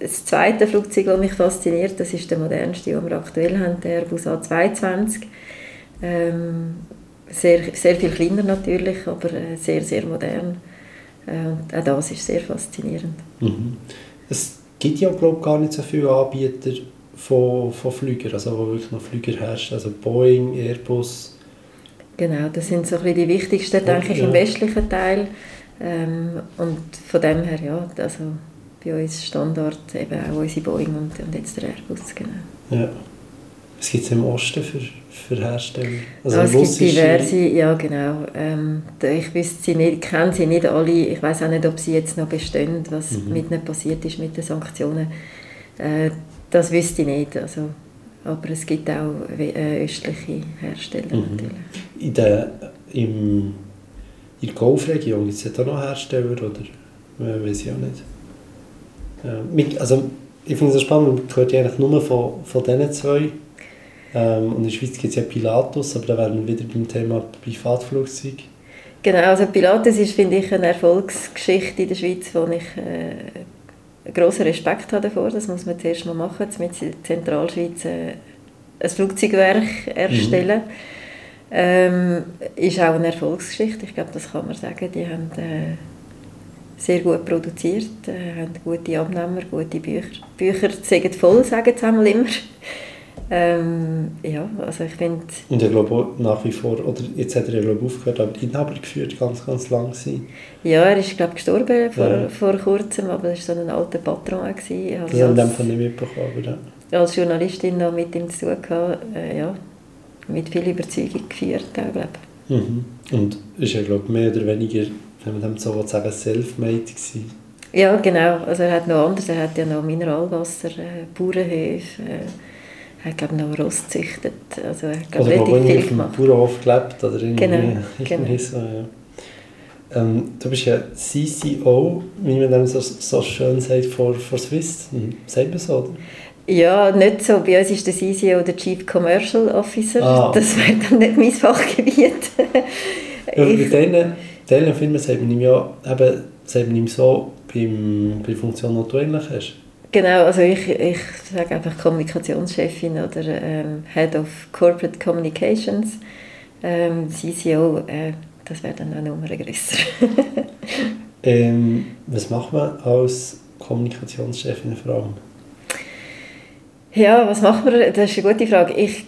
das zweite Flugzeug, das mich fasziniert. Das ist der modernste, den wir aktuell haben, der Airbus A220. Ähm, sehr, sehr viel kleiner natürlich, aber äh, sehr, sehr modern. Äh, und auch das ist sehr faszinierend. Mhm. Es gibt ja, glaube ich, gar nicht so viele Anbieter von, von Flügern, also wo wirklich noch Flüger herrschen, also Boeing, Airbus. Genau, das sind so ein die wichtigsten, denke ich, im westlichen Teil. Ähm, und von dem her, ja, also bei uns Standard eben auch unsere Boeing und, und jetzt der Airbus, genau. Ja. Was gibt es im Osten für, für Hersteller? Also ah, es gibt diverse, ja genau. Ähm, ich wüsste sie nicht, kenne sie nicht alle. Ich weiß auch nicht, ob sie jetzt noch bestehen, was mhm. mit ihnen passiert ist mit den Sanktionen. Äh, das wüsste ich nicht. Also, aber es gibt auch äh, östliche Hersteller mhm. natürlich. In der, im, in der Golfregion gibt es da noch Hersteller oder äh, weiß ich auch nicht. Äh, also, ich finde es spannend, man hört ja eigentlich nur von, von diesen zwei. Ähm, und in der Schweiz gibt es ja Pilatus, aber da wären wir wieder beim Thema Privatflugzeug. Genau, also Pilatus ist, finde ich, eine Erfolgsgeschichte in der Schweiz, die ich äh, grossen Respekt habe davor, das muss man zuerst mal machen, mit in der Zentralschweiz äh, ein Flugzeugwerk erstellen. Mhm. Ähm, ist auch eine Erfolgsgeschichte, ich glaube, das kann man sagen. Die haben äh, sehr gut produziert, äh, haben gute Abnehmer, gute Bücher. Bücher sagen voll, sagen sie immer. Ähm, ja, also ich finde... Und ich glaube nach wie vor, oder jetzt hat er ja glaube aufgehört, aber Inhaber geführt, ganz, ganz lang sein. Ja, er ist glaube gestorben vor, ja. vor kurzem, aber er war so ein alter Patron. Gewesen. Also ja, in dem Fall nicht mitbekommen, aber ja. Als Journalistin noch mit ihm zu tun gehabt, äh, ja, mit viel Überzeugung geführt, auch, glaube mhm. Und ist ja glaube mehr oder weniger, wenn man dem so sagen self-made gewesen. Ja, genau. Also er hat noch anders, er hat ja noch Mineralwasser, äh, Bauernhöfe, äh, er hat glaube noch Ross gezüchtet. Also er hat glaube relativ viel gemacht. Bauernhof gelebt oder irgendwie, genau, genau. so, ja. Ähm, du bist ja CCO, wie man dann so, so schön sagt, for, for Swiss. Mhm. Sagt man so, oder? Ja, nicht so. Bei uns ist der CCO der Chief Commercial Officer. Ah. Das wäre dann nicht mein Fachgebiet. ja, bei diesen, diesen Firmen sagt man ihm ja eben, sagt man ihm so beim, bei der Funktion, die du eigentlich hast. Genau, also ich, ich sage einfach Kommunikationschefin oder ähm, Head of Corporate Communications. Ähm, CCO, äh, das wäre dann eine Nummer größer. ähm, was macht man als Kommunikationschefin vor allem? Ja, was macht man? Das ist eine gute Frage. Ich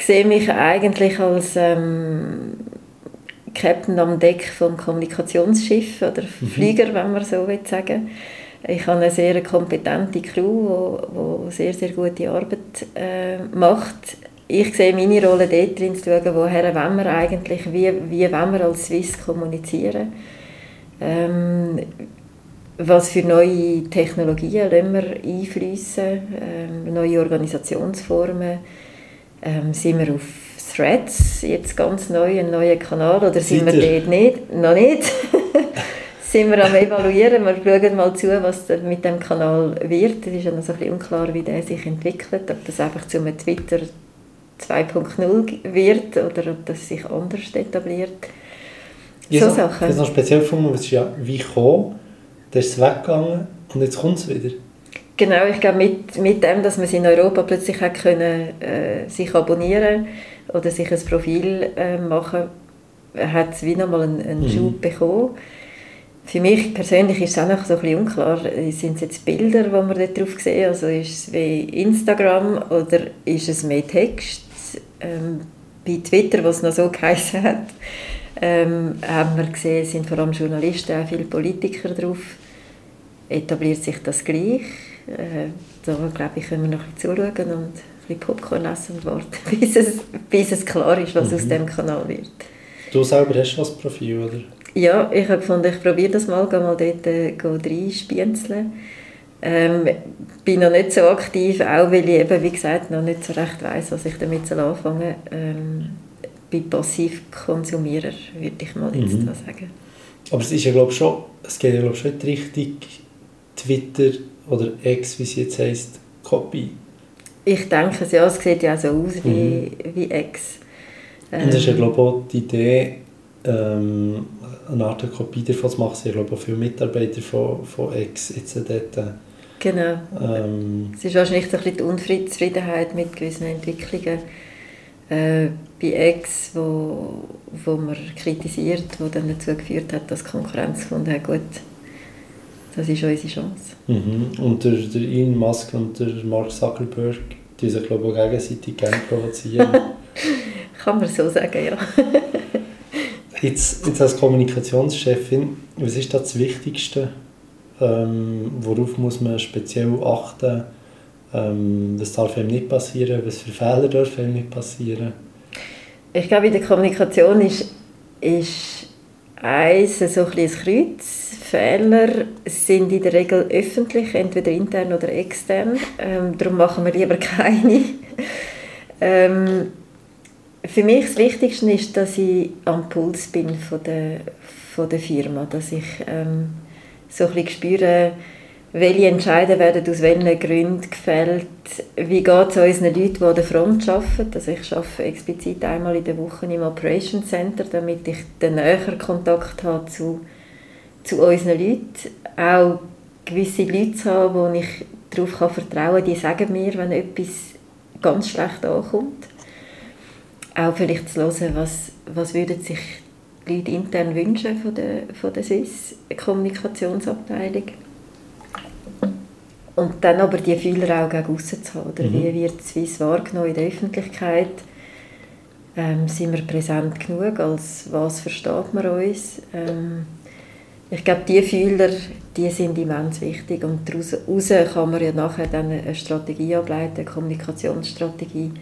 sehe mich eigentlich als ähm, Captain am Deck vom Kommunikationsschiff oder mhm. Flieger, wenn man so will sagen ich habe eine sehr kompetente Crew, die, sehr, sehr gute Arbeit äh, macht. Ich sehe meine Rolle dort drin, zu schauen, woher wollen wir eigentlich, wie, wie wollen wir als Swiss kommunizieren. Ähm, was für neue Technologien lassen wir einfließen, ähm, neue Organisationsformen. Ähm, sind wir auf Threads jetzt ganz neu, ein neuer Kanal, oder sind wir dort nicht? Noch nicht. sind wir am evaluieren. Wir schauen mal zu, was mit dem Kanal wird. Es ist ja noch so ein bisschen unklar, wie der sich entwickelt. Ob das einfach zu einem Twitter 2.0 wird oder ob das sich anders etabliert. So Sachen. Das ist noch speziell gefunden, es ist ja wie gekommen, dann ist es weggegangen und jetzt kommt es wieder. Genau, ich glaube mit, mit dem, dass man es in Europa plötzlich hat können, äh, sich abonnieren oder sich ein Profil äh, machen, hat es wie nochmal einen, einen mhm. Schub bekommen. Für mich persönlich ist es auch noch so ein bisschen unklar, sind es jetzt Bilder, die man dort drauf sehen, also ist es wie Instagram oder ist es mehr Text? Ähm, bei Twitter, was noch so geheißen hat, ähm, haben wir gesehen, sind vor allem Journalisten, auch viele Politiker drauf. Etabliert sich das gleich? Äh, da glaube ich, können wir noch ein bisschen zuschauen und ein bisschen Popcorn essen und warten, bis es, bis es klar ist, was mhm. aus dem Kanal wird. Du selber hast das Profil, oder? Ja, ich habe gefunden, ich probiere das mal, gehe mal dort äh, reinspienzeln. Ähm, bin noch nicht so aktiv, auch weil ich eben, wie gesagt, noch nicht so recht weiß, was ich damit anfangen soll. Ähm, bin Passivkonsumierer, würde ich mal jetzt mhm. sagen. Aber es ist ja, glaube schon, es geht ja, glaube schon in die Richtung Twitter oder X, wie es jetzt heisst, Copy. Ich denke es, ja, es sieht ja so aus wie, mhm. wie X. Ähm, Und das ist ja, glaube ich, auch die Idee, ähm, eine Art Kopie davon zu machen. Ich glaube auch viele Mitarbeiter von, von X jetzt dort. Genau. Ähm, es ist wahrscheinlich so ein bisschen die Unzufriedenheit mit gewissen Entwicklungen äh, bei X, wo, wo man kritisiert, wo dann dazu geführt hat, dass Konkurrenz gefunden hat, gut, das ist unsere Chance. Mhm. Und der, der Elon Musk und der Mark Zuckerberg, die sich glaube ich auch gegenseitig gerne provozieren. Kann man so sagen, ja. Jetzt, jetzt als Kommunikationschefin, was ist das Wichtigste? Ähm, worauf muss man speziell achten? Ähm, was darf einem nicht passieren? Was für Fehler dürfen einem nicht passieren? Ich glaube, in der Kommunikation ist, ist eins so ein, Kreuz. Fehler sind in der Regel öffentlich, entweder intern oder extern. Ähm, darum machen wir lieber keine. ähm, für mich das Wichtigste ist, dass ich am Puls bin von der, von der Firma, dass ich ähm, so ein bisschen spüre, welche Entscheidungen werden aus welchen Gründen gefällt, wie geht es unseren Leuten, die an der Front arbeiten. Also ich arbeite explizit einmal in der Woche im Operation Center, damit ich den näheren Kontakt habe zu, zu unseren Leuten. Auch gewisse Leute zu haben, wo ich darauf vertrauen kann, die sagen mir, wenn etwas ganz schlecht ankommt. Auch vielleicht zu hören, was, was würden sich die Leute intern wünschen von der, von der SIS-Kommunikationsabteilung. Und dann aber die Fühler auch gegen aussen zu haben. Oder mhm. Wie wird Swiss wahrgenommen in der Öffentlichkeit? Ähm, sind wir präsent genug? Als was versteht man uns? Ähm, ich glaube, diese Fühler die sind immens wichtig. Und daraus kann man ja nachher dann eine Strategie ableiten, eine Kommunikationsstrategie,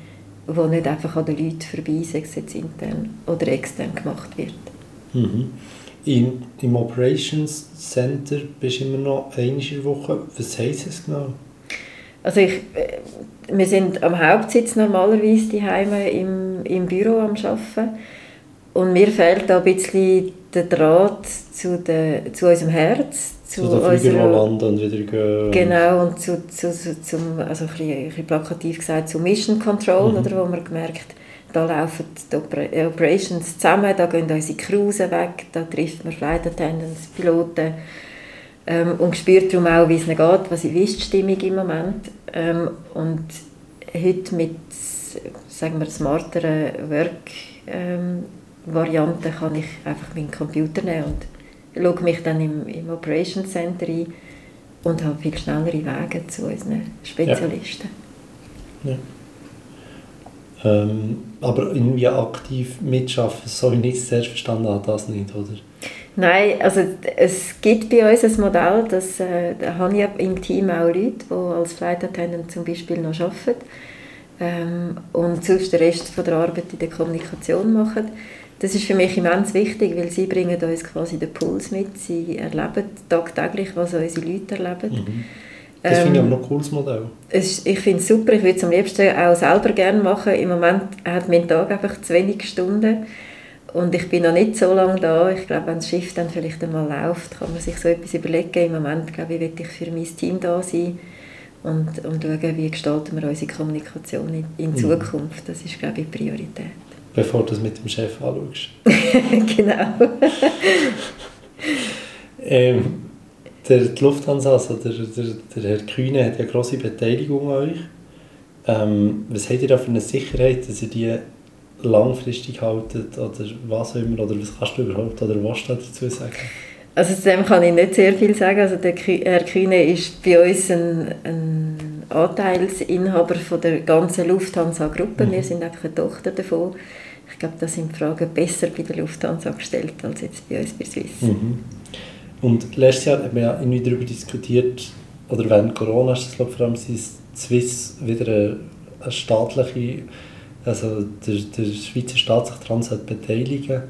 die nicht einfach an den Leuten vorbei, sei es jetzt intern oder extern gemacht wird. Mhm. In, Im Operations Center bist du immer noch der Woche. Was heisst es genau? Also ich, äh, wir sind am Hauptsitz normalerweise die im, im Büro am Arbeiten. Und mir fehlt da ein bisschen der Draht zu, de, zu unserem Herz. Zu, zu der unserer, und wieder gehen. Genau, und zu, zu, zu, zum, also ein bisschen, ein bisschen plakativ gesagt, zu Mission Control, mhm. oder, wo man gemerkt da laufen die Operations zusammen, da gehen unsere Crews weg, da trifft man Flight Attendants, Piloten ähm, und spürt darum auch, wie es ihnen geht, was wie ist die Stimmung im Moment. Ähm, und heute mit sagen wir, smarteren Work-Varianten ähm, kann ich einfach meinen Computer nehmen und logge mich dann im, im Operations Center ein und habe viel schnellere Wege zu unseren Spezialisten. Ja. Ja. Ähm, aber irgendwie aktiv mitschaffen, so wie ich es zuerst verstanden habe, das nicht, oder? Nein, also es gibt bei uns ein Modell, das, äh, da habe ich im Team auch Leute, die als Flight Attendant zum Beispiel noch arbeiten ähm, und sonst den Rest von der Arbeit in der Kommunikation machen. Das ist für mich immens wichtig, weil sie bringen uns quasi den Puls mit, sie erleben tagtäglich, was unsere Leute erleben. Mhm. Das finde ich ähm, aber noch ein cooles Modell. Ich finde es super, ich würde es am liebsten auch selber gerne machen. Im Moment hat mein Tag einfach zu wenig Stunden und ich bin noch nicht so lange da. Ich glaube, wenn das Schiff dann vielleicht einmal läuft, kann man sich so etwas überlegen. Im Moment, glaube ich, will ich für mein Team da sein und, und schauen, wie gestalten wir unsere Kommunikation in, in mhm. Zukunft. Das ist, glaube ich, Priorität. Bevor du es mit dem Chef anschaust. genau. ähm, der, die Lufthansa, also der, der, der Herr Kühne, hat ja grosse Beteiligung an euch. Ähm, was habt ihr da für eine Sicherheit, dass ihr die langfristig haltet oder was auch immer, oder was kannst du überhaupt oder was du dazu sagen? Also zu dem kann ich nicht sehr viel sagen. Also der Herr Kühne ist bei uns ein, ein Anteilsinhaber von der ganzen Lufthansa-Gruppe. Mhm. Wir sind einfach eine Tochter davon. Ich glaube, da sind die Fragen besser bei der Lufthansa gestellt als jetzt bei uns bei Swiss. Mhm. Und letztes Jahr haben wir ja irgendwie darüber diskutiert, oder während Corona ist das glaube ich, vor allem Swiss wieder eine, eine staatliche, also der, der Schweizer Staat sich daran beteiligen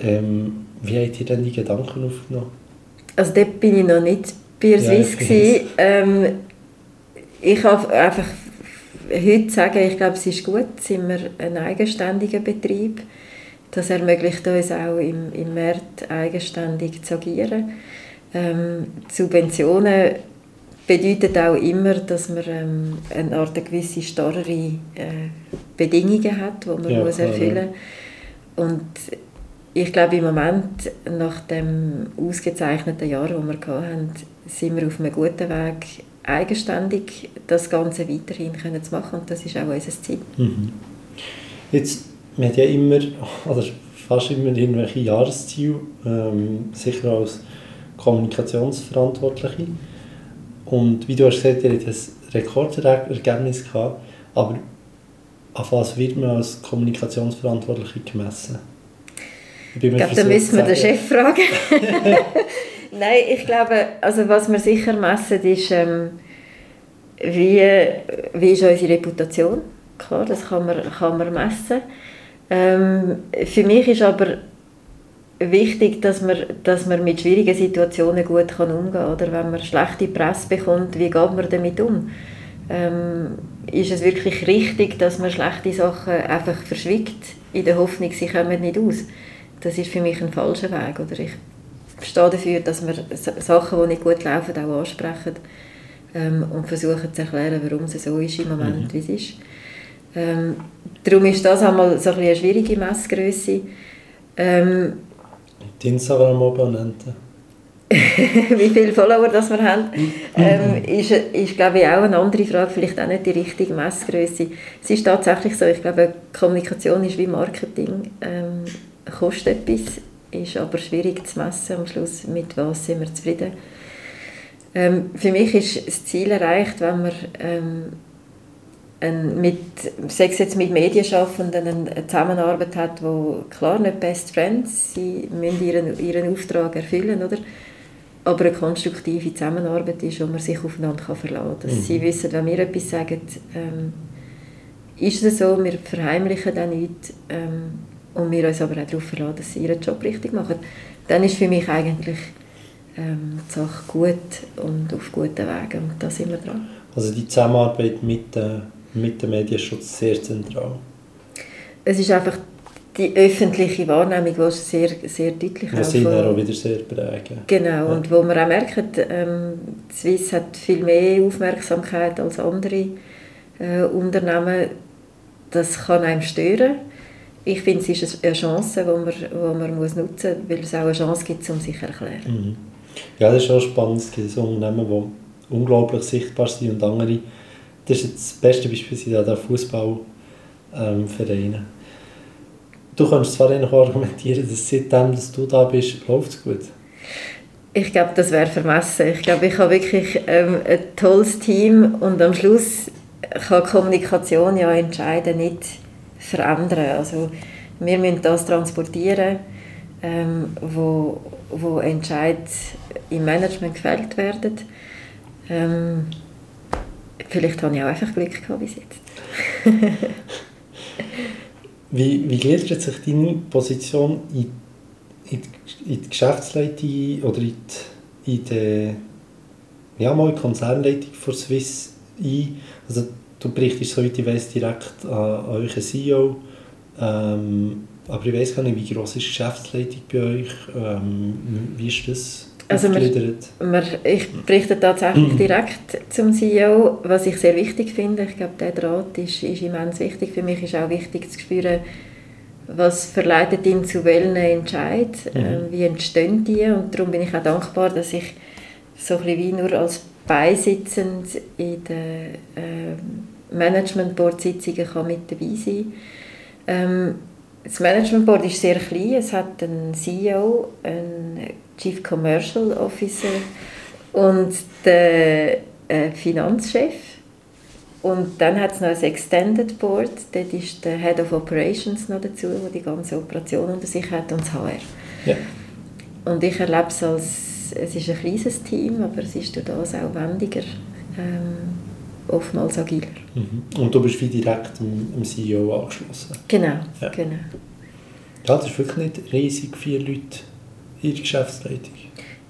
ähm, Wie habt ihr denn die Gedanken aufgenommen? Also dort bin ich noch nicht bei Swiss. Ja, ähm, ich habe einfach heute sagen, ich glaube, es ist gut, sind wir ein eigenständiger Betrieb das ermöglicht uns auch im, im Markt eigenständig zu agieren. Ähm, Subventionen bedeutet auch immer, dass man ähm, eine Art gewisse starre äh, Bedingungen hat, die man ja, muss erfüllen muss. Und ich glaube, im Moment, nach dem ausgezeichneten Jahr, das wir hatten, sind wir auf einem guten Weg, eigenständig das Ganze weiterhin können zu machen. Und das ist auch unser Ziel. Mhm. Jetzt man hat ja immer, oder fast immer irgendwelche Jahresziele, ähm, sicher als Kommunikationsverantwortliche. Und wie du hast gesagt, ihr habt ein Rekordergebnis gehabt, aber auf was wird man als Kommunikationsverantwortliche gemessen? Ich, ich glaube, da müssen wir den Chef fragen. Nein, ich glaube, also was wir sicher messen, ist, ähm, wie, wie ist unsere Reputation. Klar, das kann man, kann man messen. Ähm, für mich ist aber wichtig, dass man, dass man mit schwierigen Situationen gut kann umgehen kann. Oder wenn man schlechte Presse bekommt, wie geht man damit um? Ähm, ist es wirklich richtig, dass man schlechte Sachen einfach verschwiegt, in der Hoffnung, sie kommen nicht aus? Das ist für mich ein falscher Weg. Oder ich stehe dafür, dass wir Sachen, die nicht gut laufen, auch ansprechen ähm, und versuchen zu erklären, warum es so ist im Moment, mhm. wie es ist. Ähm, darum ist das einmal so ein eine schwierige Messgröße. Ähm, die Instagram-Abonnenten? wie viele Follower das wir haben, ähm, ist, ist glaube ich auch eine andere Frage, vielleicht auch nicht die richtige Messgröße. Es ist tatsächlich so, ich glaube, Kommunikation ist wie Marketing, ähm, kostet etwas, ist aber schwierig zu messen am Schluss, mit was sind wir zufrieden. Ähm, für mich ist das Ziel erreicht, wenn man ähm, mit, sechs jetzt mit Medienschaffenden eine Zusammenarbeit hat, wo klar nicht Best Friends, sie müssen ihren, ihren Auftrag erfüllen, oder? aber eine konstruktive Zusammenarbeit ist, wo man sich aufeinander kann verlassen kann. Mhm. Sie wissen, wenn wir etwas sagen, ähm, ist es so, wir verheimlichen dann nichts ähm, und wir uns aber auch darauf verlassen, dass sie ihren Job richtig machen. Dann ist für mich eigentlich ähm, die Sache gut und auf guten Wegen und da sind wir dran. Also die Zusammenarbeit mit, äh, mit dem Medienschutz sehr zentral? Es ist einfach die öffentliche Wahrnehmung, die sehr, sehr deutlich Was ihn auch wieder sehr prägen. Genau, ja. und wo man auch merkt, ähm, Swiss hat viel mehr Aufmerksamkeit als andere äh, Unternehmen. Das kann einem stören. Ich finde, es ist eine Chance, die man, die man muss nutzen muss, weil es auch eine Chance gibt, um sich zu erklären. Mhm. Ja, das ist auch spannend. Es gibt so Unternehmen, die unglaublich sichtbar sind und andere, das ist das beste Beispiel sind der Fußballvereine. Ähm, du kannst zwar noch argumentieren, dass seitdem dass du da bist, läuft es gut. Ich glaube, das wäre vermessen. Ich glaube, ich habe wirklich ähm, ein tolles Team und am Schluss kann Kommunikation ja entscheiden, nicht verändern. Also wir müssen das transportieren, ähm, wo, wo Entscheid im Management gefällt werden. Ähm, vielleicht habe ich auch einfach Glück gehabt bis jetzt. wie, wie gliedert sich deine Position in, in, in die Geschäftsleitung oder in die, in die ja, mal Konzernleitung von Swiss ein? Also, du berichtest, soweit ich weiß, direkt an, an euren CEO. Ähm, aber ich weiß gar nicht, wie groß ist die Geschäftsleitung bei euch? Ähm, wie ist das? Also wir, wir, ich berichte tatsächlich direkt zum CEO, was ich sehr wichtig finde. Ich glaube, der Draht ist, ist immens wichtig. Für mich ist auch wichtig zu spüren, was verleitet ihn zu welchen Entscheid, mhm. äh, wie entstehen die und darum bin ich auch dankbar, dass ich so ein wie nur als Beisitzend in den äh, Management Board Sitzungen kann mit dabei sein. Ähm, das Management Board ist sehr klein. Es hat einen CEO, einen Chief Commercial Officer und den äh, Finanzchef. Und dann hat es noch ein Extended Board, dort ist der Head of Operations noch dazu, der die ganze Operation unter sich hat und das HR. Ja. Und ich erlebe es als, es ist ein kleines Team, aber es ist durch das auch wendiger. Ähm, oftmals agiler. Mhm. Und du bist wie direkt dem, CEO angeschlossen? Genau, ja. genau. Ja, das ist wirklich nicht riesig viele Leute der Geschäftsleitung.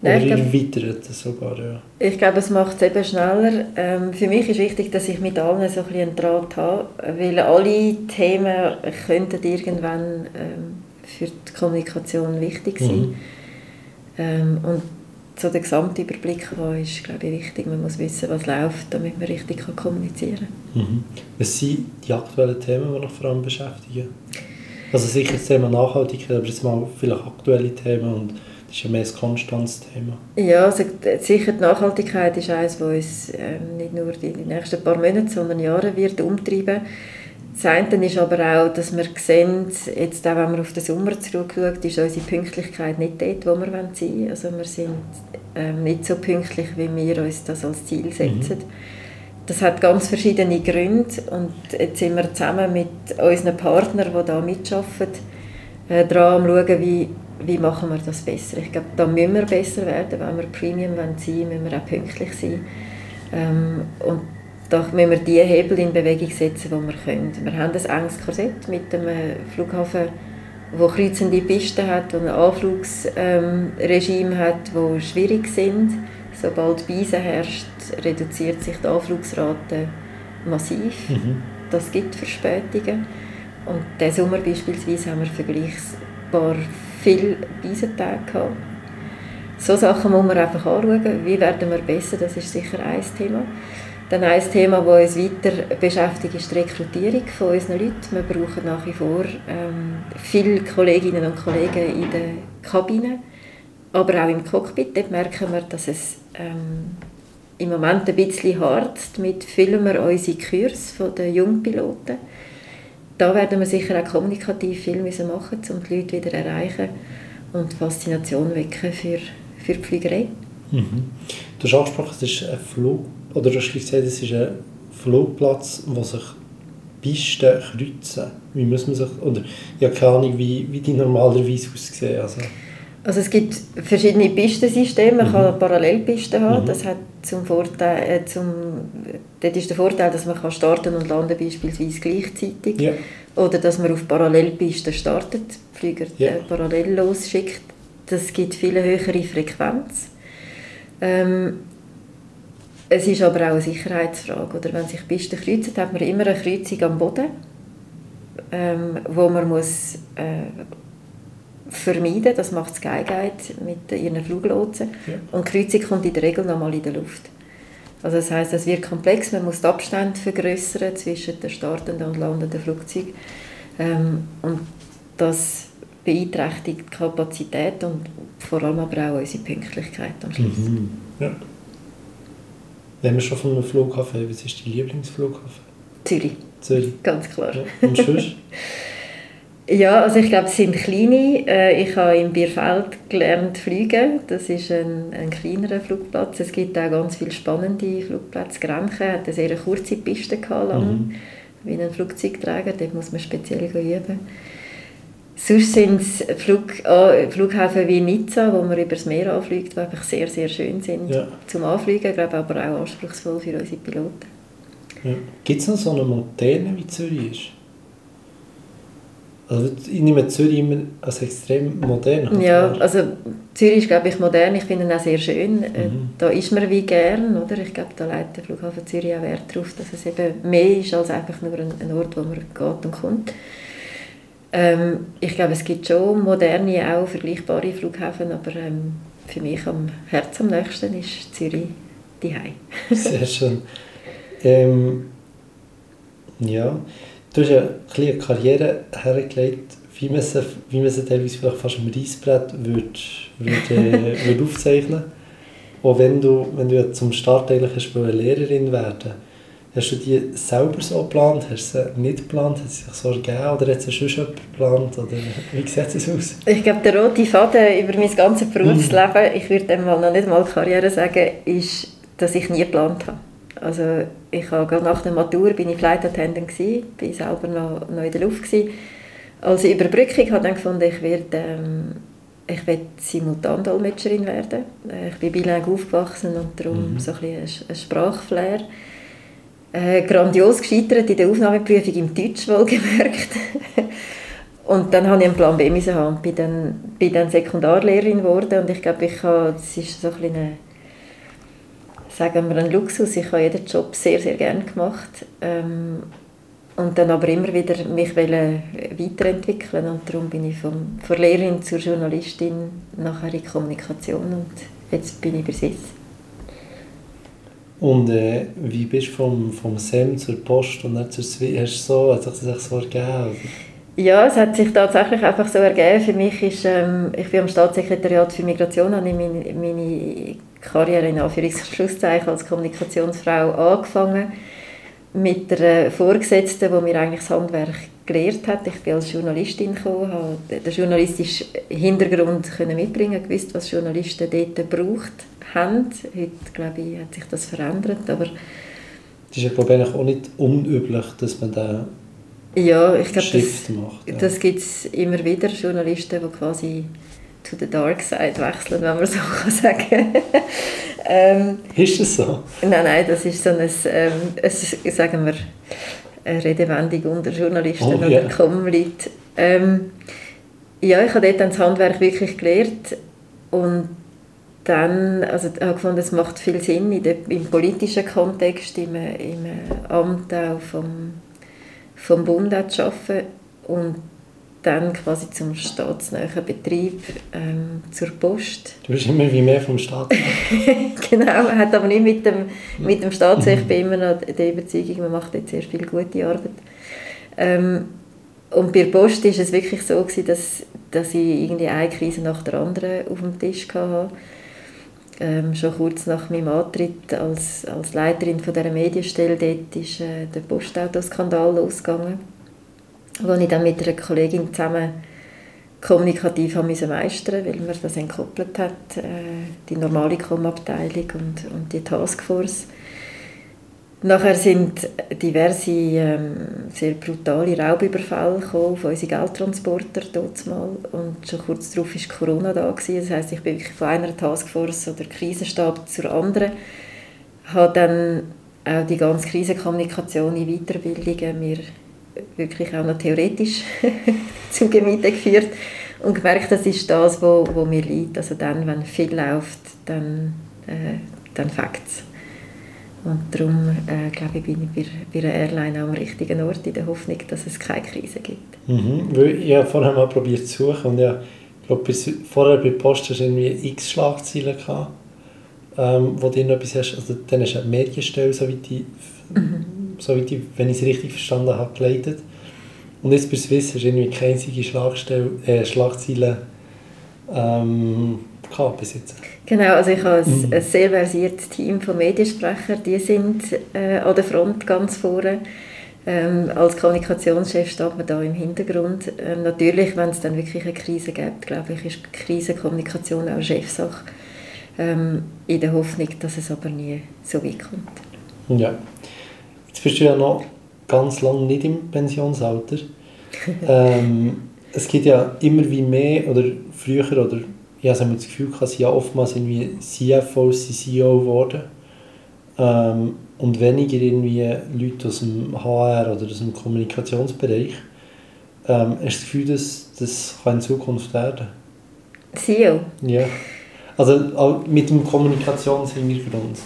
Nein, Oder erweitert sogar, ja. Ich glaube, es macht es eben schneller. Ähm, für mich ist wichtig, dass ich mit allen so ein bisschen einen Draht habe, weil alle Themen könnten irgendwann ähm, für die Kommunikation wichtig sein. Mhm. Ähm, und so den Gesamtüberblick haben, ist glaube ich, wichtig. Man muss wissen, was läuft, damit man richtig kann kommunizieren kann. Mhm. Was sind die aktuellen Themen, die noch vor allem beschäftigen? Also sicher das Thema Nachhaltigkeit, aber jetzt mal vielleicht aktuelle Themen und das ist ja mehr ein konstantes Thema. Ja, also sicher die Nachhaltigkeit ist eines, das uns ähm, nicht nur in den nächsten paar Monaten, sondern Jahren wird umtreiben. Das eine ist aber auch, dass wir sehen, jetzt auch wenn man auf den Sommer zurückschaut, ist unsere Pünktlichkeit nicht dort, wo wir sein wollen. Also wir sind ähm, nicht so pünktlich, wie wir uns das als Ziel setzen. Mhm. Das hat ganz verschiedene Gründe und jetzt sind wir zusammen mit unseren Partnern, die da mitarbeiten, äh, dran am schauen, wie, wie machen wir das besser. Ich glaube, da müssen wir besser werden, wenn wir Premium sein wollen, müssen wir auch pünktlich sein. Ähm, und da müssen wir die Hebel in Bewegung setzen, die wir können. Wir haben ein enges Korsett mit dem Flughafen, wo kreuzende Pisten hat und ein Anflugsregime ähm, hat, wo schwierig sind. Sobald Beisen herrscht, reduziert sich die Anflugsrate massiv. Mhm. Das gibt Verspätungen. Und diesen Sommer beispielsweise haben wir vergleichsbar viele Beisentage gehabt. So Sachen muss man einfach anschauen. Wie werden wir besser? Das ist sicher ein Thema. Dann ein Thema, das uns weiter beschäftigt, ist die Rekrutierung von unseren Leuten. Wir brauchen nach wie vor ähm, viele Kolleginnen und Kollegen in der Kabine. aber auch im Cockpit, dort merken wir, dass es ähm, im Moment ein bisschen harzt. Mit filmen wir unsere Kurs von den Jungpiloten. Da werden wir sicher auch kommunikativ viel müssen machen um die Leute wieder erreichen und Faszination wecken für, für die Fliegerei. Mhm. Du hast angesprochen, es ist ein Flug, oder du hast gesagt, es ist ein Flugplatz, wo sich Pisten kreuzen. Wie muss man sich, oder ich habe keine Ahnung, wie, wie die normalerweise aussehen. Also. Also es gibt verschiedene Pistensysteme. Man mhm. kann Parallelpisten haben. Mhm. Das hat zum Vorteil, äh, zum, dort ist der Vorteil, dass man kann starten und landen beispielsweise gleichzeitig. Ja. Oder dass man auf Parallelpisten startet, Flüger ja. äh, parallel losschickt. Das gibt viel höhere Frequenz. Ähm, es ist aber auch eine Sicherheitsfrage. Oder wenn sich Pisten kreuzen, hat man immer eine Kreuzung am Boden, ähm, wo man muss, äh, vermeiden. Das macht Skyguide mit ihren Fluglotsen. Ja. Und die Kreuzung kommt in der Regel nochmal in der Luft. Also das heißt, es wird komplex. Man muss den Abstand vergrößern zwischen den startenden und landenden Flugzeugen. Ähm, und das beeinträchtigt die Kapazität und vor allem aber auch unsere Pünktlichkeit am Schluss. Mhm. Ja. Wenn wir schon von einem Flughafen haben, was ist dein Lieblingsflughafen? Zürich. Zürich. Ganz klar. Ja. Und sonst? Ja, also ich glaube, es sind kleine. Äh, ich habe in Bierfeld gelernt fliegen. Das ist ein, ein kleinerer Flugplatz. Es gibt auch ganz viele spannende Flugplätze. Grenchen hat eine sehr kurze Piste gehabt, lang, mhm. wie ein Flugzeugträger. Dort muss man speziell üben. Sonst sind es Flug, oh, Flughäfen wie Nizza, wo man über das Meer anfliegt, die einfach sehr, sehr schön sind ja. zum Anfliegen, ich glaube aber auch anspruchsvoll für unsere Piloten. Ja. Gibt es noch so eine Moderne wie Zürich ist? Also ich nehme Zürich immer als extrem modern. Ja, also Zürich ist glaube ich modern, ich finde ihn auch sehr schön. Äh, mhm. Da ist man wie gern, oder? Ich glaube, da legt der Flughafen Zürich auch Wert darauf, dass es eben mehr ist als einfach nur ein, Ort, wo man geht und kommt. Ähm, ich glaube, es gibt schon moderne, auch vergleichbare Flughäfen, aber ähm, für mich am Herz am nächsten ist Zürich die Sehr schön. Ähm, ja, Du hast ja eine Karriere hergelegt, wie man sie, wie man sie teilweise vielleicht fast am Reissbrett würde, würde, würde aufzeichnen Auch wenn du, wenn du ja zum Start eigentlich hast, Lehrerin werden Hast du die selber so geplant? Hast du sie nicht geplant? Hat sie sich so ergeben? Oder hat sie schon jemand geplant? Oder wie sieht es aus? Ich glaube, der rote Faden über mein ganzes Berufsleben, ich würde einmal noch nicht mal Karriere sagen, ist, dass ich nie geplant habe. Also ich habe nach der Matur bin ich Flight Attendant gsi, bin selber noch, noch in der Luft gsi. Als Überbrückung habe ich dann gefunden, ich werde ähm, ich werde Simultandolmetscherin werden. Äh, ich bin bilingue aufgewachsen und darum mhm. so ein, bisschen ein Sprachflair. Äh, grandios gescheitert in der Aufnahmeprüfung im Deutsch wohlgemerkt. und dann habe ich einen Plan B haben und bin dann, bin dann Sekundarlehrerin geworden und ich glaube, ich habe, das ist so ein bisschen eine sagen wir, ein Luxus. Ich habe jeden Job sehr, sehr gerne gemacht. Ähm, und dann aber immer wieder mich weiterentwickeln und darum bin ich vom, von Lehrerin zur Journalistin nachher in Kommunikation und jetzt bin ich bei SIS. Und äh, wie bist du vom, vom SEM zur Post und dann zur Swi hast du so, hat sich das so ergeben? Ja, es hat sich tatsächlich einfach so ergeben. Für mich ist, ähm, ich bin am Staatssekretariat für Migration, habe ich meine, meine Karriere in Anführungs- als Kommunikationsfrau angefangen mit der Vorgesetzten, die mir eigentlich das Handwerk gelehrt hat. Ich bin als Journalistin gekommen, habe den journalistischen Hintergrund können mitbringen, gewusst, was Journalisten dort gebraucht haben. Heute, glaube ich, hat sich das verändert, aber das ist ja, glaube ich, auch nicht unüblich, dass man da ja, ich glaube, das, ja. das gibt es immer wieder, Journalisten, die quasi to the dark side wechseln, wenn man so kann sagen ähm, Ist das so? Nein, nein, das ist so ein, ähm, ein sagen wir, eine Redewendung unter Journalisten oh, yeah. oder Common-Leute. Ähm, ja, ich habe dort dann das Handwerk wirklich gelernt und dann, also ich habe gefunden, es macht viel Sinn in der, im politischen Kontext, im, im Amt auch vom, vom Bund zu arbeiten und dann quasi zum staatsnahen Betrieb, ähm, zur Post. Du bist immer wie mehr vom Staat. genau, hat aber nicht mit dem, mit dem Staat, ich bin immer noch der Überzeugung, man macht jetzt sehr viel gute Arbeit. Ähm, und bei der Post war es wirklich so, gewesen, dass dass ich irgendwie eine Krise nach der anderen auf dem Tisch hatte. Ähm, schon kurz nach meinem Antritt als, als Leiterin von dieser Medienstelle dort ist äh, der Postautoskandal losgegangen, wo ich dann mit einer Kollegin zusammen kommunikativ haben müssen meistern, weil man das entkoppelt hat, äh, die normale Com-Abteilung und, und die Taskforce. Nachher sind diverse ähm, sehr brutale Raubüberfälle auf unsere Geldtransporter mal und schon kurz darauf war Corona da gewesen. Das heisst, ich bin wirklich von einer Taskforce oder Krisenstab zur anderen, habe dann auch die ganze Krisenkommunikation in Weiterbildungen mir wirklich auch noch theoretisch zu Gemüte geführt und gemerkt, das ist das, wo, wo mir liegt. Also dann, wenn viel läuft, dann, äh, dann fängt es. Und darum äh, glaube ich, bin ich bei, bei einer Airline am richtigen Ort, in der Hoffnung, dass es keine Krise gibt. Mhm. Ich habe vorher mal probiert zu suchen und ja, ich glaube, bis, vorher bei Post hast du irgendwie x Schlagzeilen gehabt, ähm, wo du noch etwas hast. Also dann hast du eine Medienstelle, so wie die, mhm. So wie die, wenn ich es richtig verstanden habe, geleitet. Und jetzt bei Swiss hast du irgendwie keine einzige Schlagstelle, äh, Schlagzeile ähm, gehabt bis jetzt. Genau, also ich habe mhm. ein, sehr versiertes Team von Mediensprechern, die sind äh, an der Front ganz vorne. Ähm, als Kommunikationschef steht man da im Hintergrund. Ähm, natürlich, wenn es dann wirklich eine Krise gibt, glaube ich, ist Krisenkommunikation auch Chefsache. Ähm, in der Hoffnung, dass es aber nie so weit kommt. Ja. Jetzt bist du ja noch ganz lange nicht im Pensionsalter. ähm, es gibt ja immer wie mehr, oder früher, oder ich habe das Gefühl, dass ja oftmals irgendwie CFOs CEO geworden ähm, und weniger irgendwie Leute aus dem HR oder aus dem Kommunikationsbereich. Ähm, hast du das Gefühl, dass das kann in Zukunft werden CEO? Ja. Also mit dem Kommunikationshintergrund.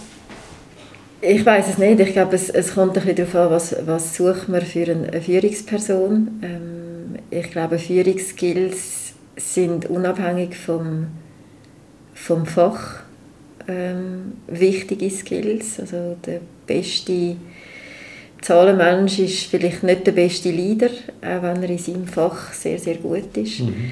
Ich weiß es nicht. Ich glaube, es, es kommt ein bisschen darauf an, was, was sucht man für eine Führungsperson. Ähm, ich glaube, Führungsskills sind unabhängig vom, vom Fach ähm, wichtige Skills. Also der beste Zahlenmensch ist vielleicht nicht der beste Leader, auch wenn er in seinem Fach sehr, sehr gut ist. Mhm.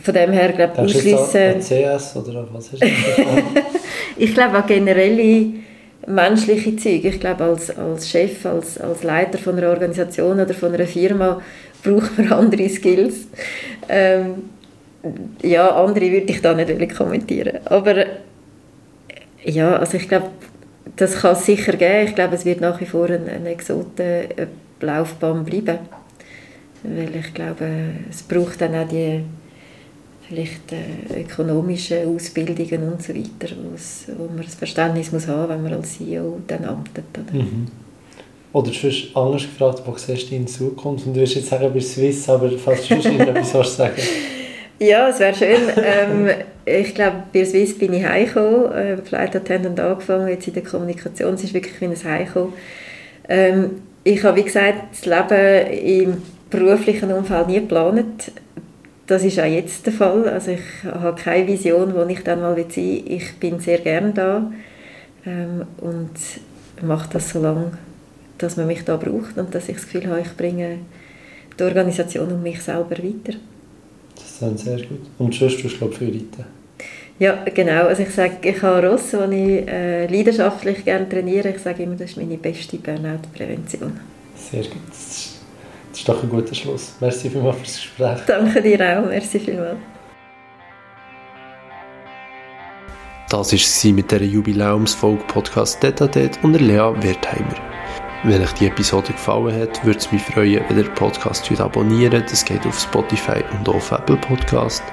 Von dem her, glaube ich, ausschließen... CS oder was ist das? ich glaube auch generelle menschliche Züge. Ich glaube, als, als Chef, als, als Leiter von einer Organisation oder von einer Firma braucht man andere Skills. Ähm, ja, andere würde ich da nicht kommentieren. Aber ja, also ich glaube, das kann es sicher geben. Ich glaube, es wird nach wie vor eine, eine Exotenlaufbahn bleiben. Weil ich glaube, es braucht dann auch die vielleicht äh, ökonomischen Ausbildungen und so weiter, wo man das Verständnis muss haben, wenn man als CEO dann amtet. Oder? Mhm. Oder sonst anders gefragt, wo siehst du in Zukunft? Und du wirst jetzt sagen, bei Swiss, aber fast sonst etwas willst sagen. Ja, es wäre schön. ähm, ich glaube, bei Swiss bin ich heimgekommen, äh, Flight Attendant angefangen, jetzt in der Kommunikation, es ist wirklich wie ein Heimkommen. Ähm, ich habe, wie gesagt, das Leben im beruflichen Umfeld nie geplant. Das ist auch jetzt der Fall. Also ich habe keine Vision, wo ich dann mal sein will. Ich bin sehr gerne da ähm, und mache das so lange, dass man mich da braucht und dass ich das Gefühl habe, ich bringe die Organisation und mich selber weiter. Das ist sehr gut. Und sonst tust du, für reiten? Ja, genau. Also ich sage, ich habe Rosse, die ich äh, leidenschaftlich gerne trainiere. Ich sage immer, das ist meine beste Burnout-Prävention. Sehr gut. Das ist, doch ein guter Schluss. Merci vielmals fürs Gespräch. Danke dir auch. Merci vielmals. Das war es mit dieser Jubiläumsfolge Podcast Detatet und Lea Wertheimer. Wenn euch die Episode gefallen hat, würde es mich freuen, wenn ihr den Podcast abonniert. Das geht auf Spotify und auf Apple Podcast.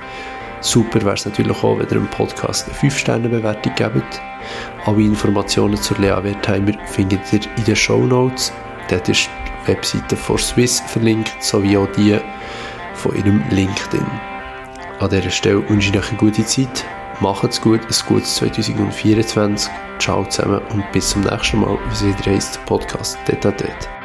Super wäre es natürlich auch, wenn ihr dem Podcast eine 5-Sterne-Bewertung gebt. Alle Informationen zur Lea Wertheimer findet ihr in den Show Notes. Dort ist Webseite von Swiss verlinkt, sowie auch die von ihrem LinkedIn. An dieser Stelle wünsche ich euch eine gute Zeit. Macht's gut, ein gutes 2024. Ciao zusammen und bis zum nächsten Mal, wie es wieder heisst, Podcast Detatet.